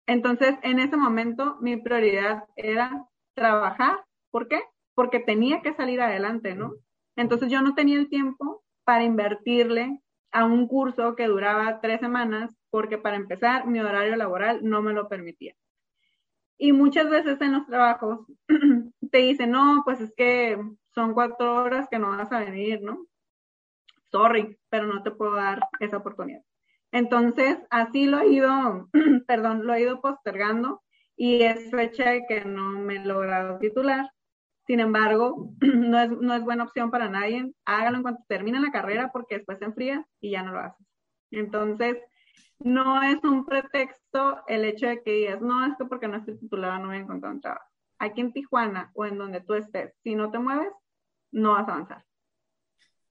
B: Entonces, en ese momento, mi prioridad era trabajar. ¿Por qué? Porque tenía que salir adelante, ¿no? Entonces, yo no tenía el tiempo para invertirle a un curso que duraba tres semanas, porque para empezar, mi horario laboral no me lo permitía. Y muchas veces en los trabajos te dicen, no, pues es que son cuatro horas que no vas a venir, ¿no? Sorry, pero no te puedo dar esa oportunidad. Entonces, así lo he ido, perdón, lo he ido postergando y es fecha de que no me he logrado titular. Sin embargo, no es, no es buena opción para nadie. Hágalo en cuanto termine la carrera porque después se enfría y ya no lo haces. Entonces, no es un pretexto el hecho de que digas, no, es que porque no estoy titulada no voy a encontrar un trabajo. Aquí en Tijuana o en donde tú estés, si no te mueves, no vas a avanzar.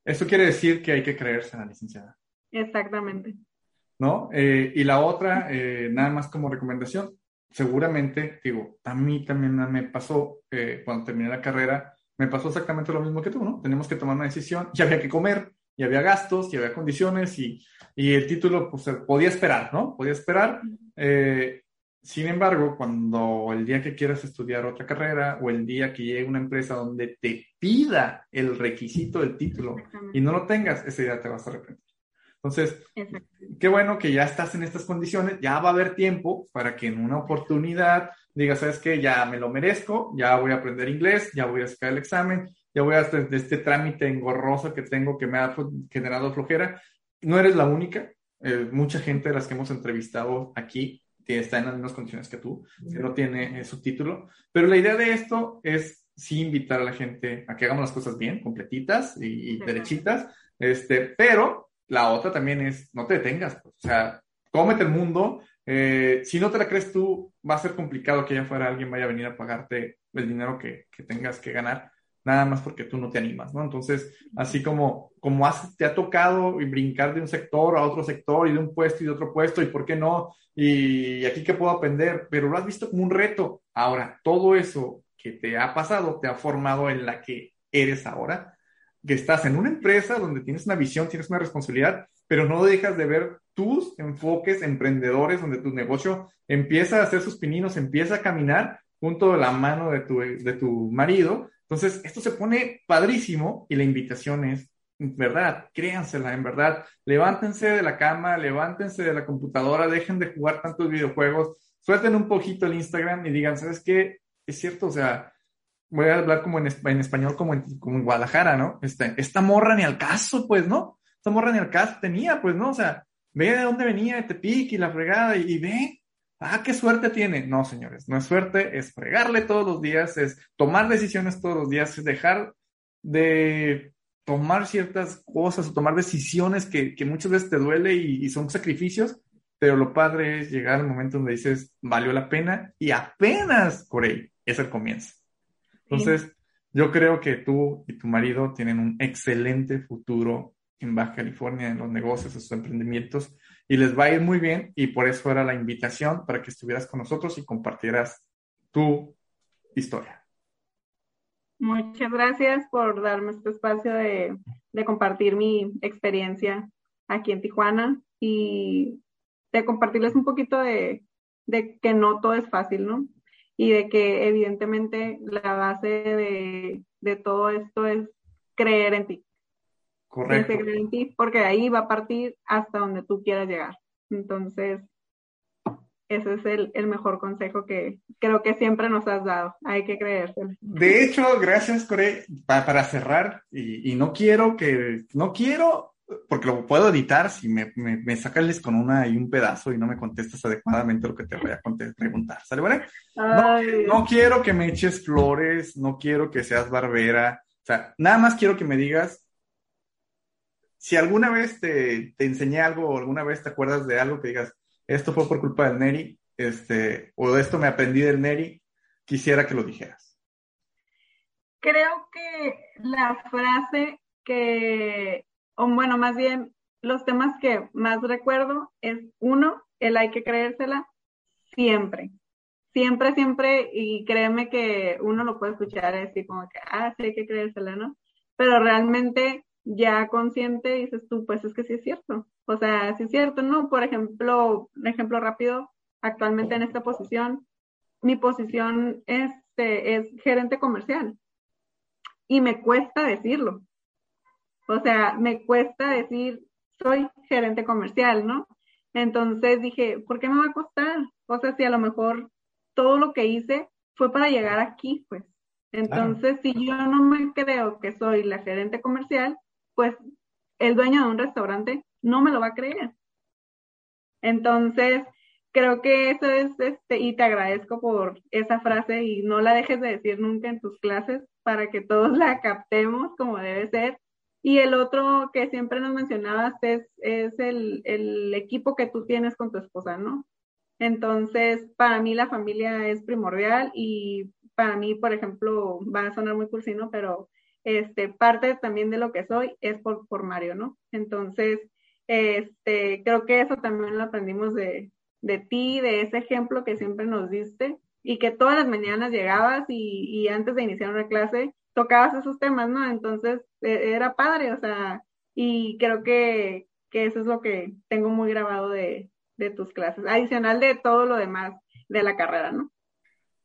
A: Eso quiere decir que hay que creerse la licenciada.
B: Exactamente.
A: ¿No? Eh, y la otra, eh, nada más como recomendación, seguramente, digo, a mí también me pasó, eh, cuando terminé la carrera, me pasó exactamente lo mismo que tú, ¿no? Teníamos que tomar una decisión, y había que comer, y había gastos, y había condiciones, y, y el título, pues, podía esperar, ¿no? Podía esperar. sin embargo, cuando el día que quieras estudiar otra carrera o el día que llegue una empresa donde te pida el requisito del título y no lo tengas, ese día te vas a arrepentir. Entonces, qué bueno que ya estás en estas condiciones, ya va a haber tiempo para que en una oportunidad digas, sabes qué, ya me lo merezco, ya voy a aprender inglés, ya voy a sacar el examen, ya voy a hacer este trámite engorroso que tengo que me ha generado flojera. No eres la única, eh, mucha gente de las que hemos entrevistado aquí está en las mismas condiciones que tú, que no tiene eh, su título, pero la idea de esto es sí invitar a la gente a que hagamos las cosas bien, completitas y, y derechitas, este, pero la otra también es, no te detengas, pues, o sea, cómete el mundo. Eh, si no te la crees tú, va a ser complicado que allá fuera alguien vaya a venir a pagarte el dinero que, tengas que ganar, nada más porque tú no te animas, ¿no? Entonces, así como, como has, te ha tocado brincar de un sector a otro sector y de un puesto y de otro puesto, y por qué no, y aquí qué puedo aprender, pero lo has visto como un reto. Ahora, todo eso que te ha pasado te ha formado en la que eres ahora que estás en una empresa donde tienes una visión, tienes una responsabilidad, pero no dejas de ver tus enfoques emprendedores, donde tu negocio empieza a hacer sus pininos, empieza a caminar junto a la mano de tu, de tu marido. Entonces, esto se pone padrísimo y la invitación es, en verdad, créansela, en verdad, levántense de la cama, levántense de la computadora, dejen de jugar tantos videojuegos, suelten un poquito el Instagram y digan, ¿sabes qué? Es cierto, o sea, voy a hablar como en, español, como en, como en Guadalajara, ¿no? Este, esta morra ni al caso, pues, ¿no? Esta morra ni al caso tenía, pues, ¿no? O sea, ve de dónde venía, de Tepic y la fregada, y, ve, ah, qué suerte tiene. No, señores, no es suerte, es fregarle todos los días, es tomar decisiones todos los días, es dejar de tomar ciertas cosas o tomar decisiones que, que muchas veces te duele y, y son sacrificios, pero lo padre es llegar al momento donde dices, valió la pena y apenas, Corey, es el comienzo. Entonces, yo creo que tú y tu marido tienen un excelente futuro en Baja California, en los negocios, en sus emprendimientos, y les va a ir muy bien, y por eso era la invitación para que estuvieras con nosotros y compartieras tu historia.
B: Muchas gracias por darme este espacio de, compartir mi experiencia aquí en Tijuana y de compartirles un poquito de, de que no todo es fácil, ¿no? Y de que evidentemente la base de, todo esto es creer en ti.
A: Correcto.
B: creer en ti, porque de ahí va a partir hasta donde tú quieras llegar. Entonces, ese es el, mejor consejo que creo que siempre nos has dado. Hay que creérselo.
A: De hecho, gracias, Core, para, cerrar, y, y, no quiero que, no quiero porque lo puedo editar si me, me, me con una y un pedazo y no me contestas adecuadamente lo que te voy a preguntar. ¿Sale, vale? No, quiero que me eches flores, no quiero que seas barbera. O sea, nada más quiero que me digas si alguna vez te, te enseñé algo o alguna vez te acuerdas de algo que digas, esto fue por culpa del Neri, este, o esto me aprendí del Neri, quisiera que lo dijeras.
B: Creo que la frase que o bueno, más bien los temas que más recuerdo es uno, el hay que creérsela siempre. Siempre, siempre, y créeme que uno lo puede escuchar así como que, ah, sí hay que creérsela, ¿no? Pero realmente ya consciente dices tú, pues es que sí es cierto. O sea, sí es cierto, ¿no? Por ejemplo, un ejemplo rápido, actualmente en esta posición, mi posición este, es gerente comercial. Y me cuesta decirlo. O sea, me cuesta decir, soy gerente comercial, ¿no? Entonces dije, ¿por qué me va a costar? O sea, si a lo mejor todo lo que hice fue para llegar aquí, pues. Entonces, si yo no me creo que soy la gerente comercial, pues el dueño de un restaurante no me lo va a creer. Entonces, creo que eso es, este, y te agradezco por esa frase y no la dejes de decir nunca en tus clases para que todos la captemos como debe ser y el otro que siempre nos mencionabas es, es el, el, equipo que tú tienes con tu esposa, ¿no? Entonces, para mí la familia es primordial y para mí, por ejemplo, va a sonar muy cursino, pero este, parte también de lo que soy es por, por Mario, ¿no? Entonces, este, creo que eso también lo aprendimos de, de ti, de ese ejemplo que siempre nos diste y que todas las mañanas llegabas y, y antes de iniciar una clase tocabas esos temas, ¿no? Entonces e, era padre, o sea, y creo que, que, eso es lo que tengo muy grabado de, de, tus clases, adicional de todo lo demás de la carrera, ¿no?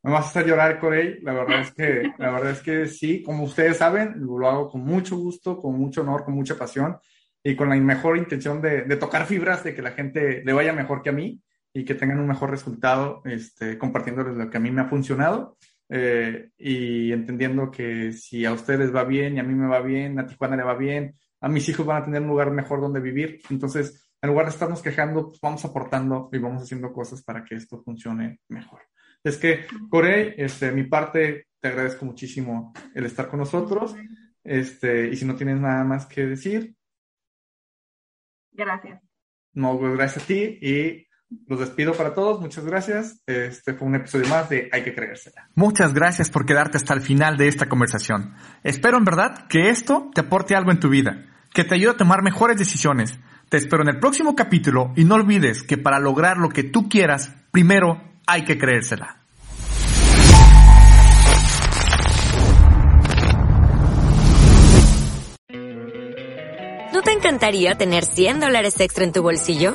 A: Me vas a hacer llorar, Corey. La verdad es que, la verdad es que sí, como ustedes saben, lo hago con mucho gusto, con mucho honor, con mucha pasión y con la mejor intención de, de tocar fibras, de que la gente le vaya mejor que a mí y que tengan un mejor resultado, este, compartiéndoles lo que a mí me ha funcionado eh, y entendiendo que si a ustedes va bien y a mí me va bien, a Tijuana le va bien, a mis hijos van a tener un lugar mejor donde vivir. Entonces, en lugar de estarnos quejando, pues vamos aportando y vamos haciendo cosas para que esto funcione mejor. Es que, Corey, este, mi parte, te agradezco muchísimo el estar con nosotros. Este, y si no tienes nada más que decir.
B: Gracias.
A: No, pues gracias a ti y los despido para todos, muchas gracias. Este fue un episodio más de Hay que creérsela. Muchas gracias por quedarte hasta el final de esta conversación. Espero en verdad que esto te aporte algo en tu vida, que te ayude a tomar mejores decisiones. Te espero en el próximo capítulo y no olvides que para lograr lo que tú quieras, primero hay que creérsela.
C: encantaría tener 100 dólares extra en tu bolsillo?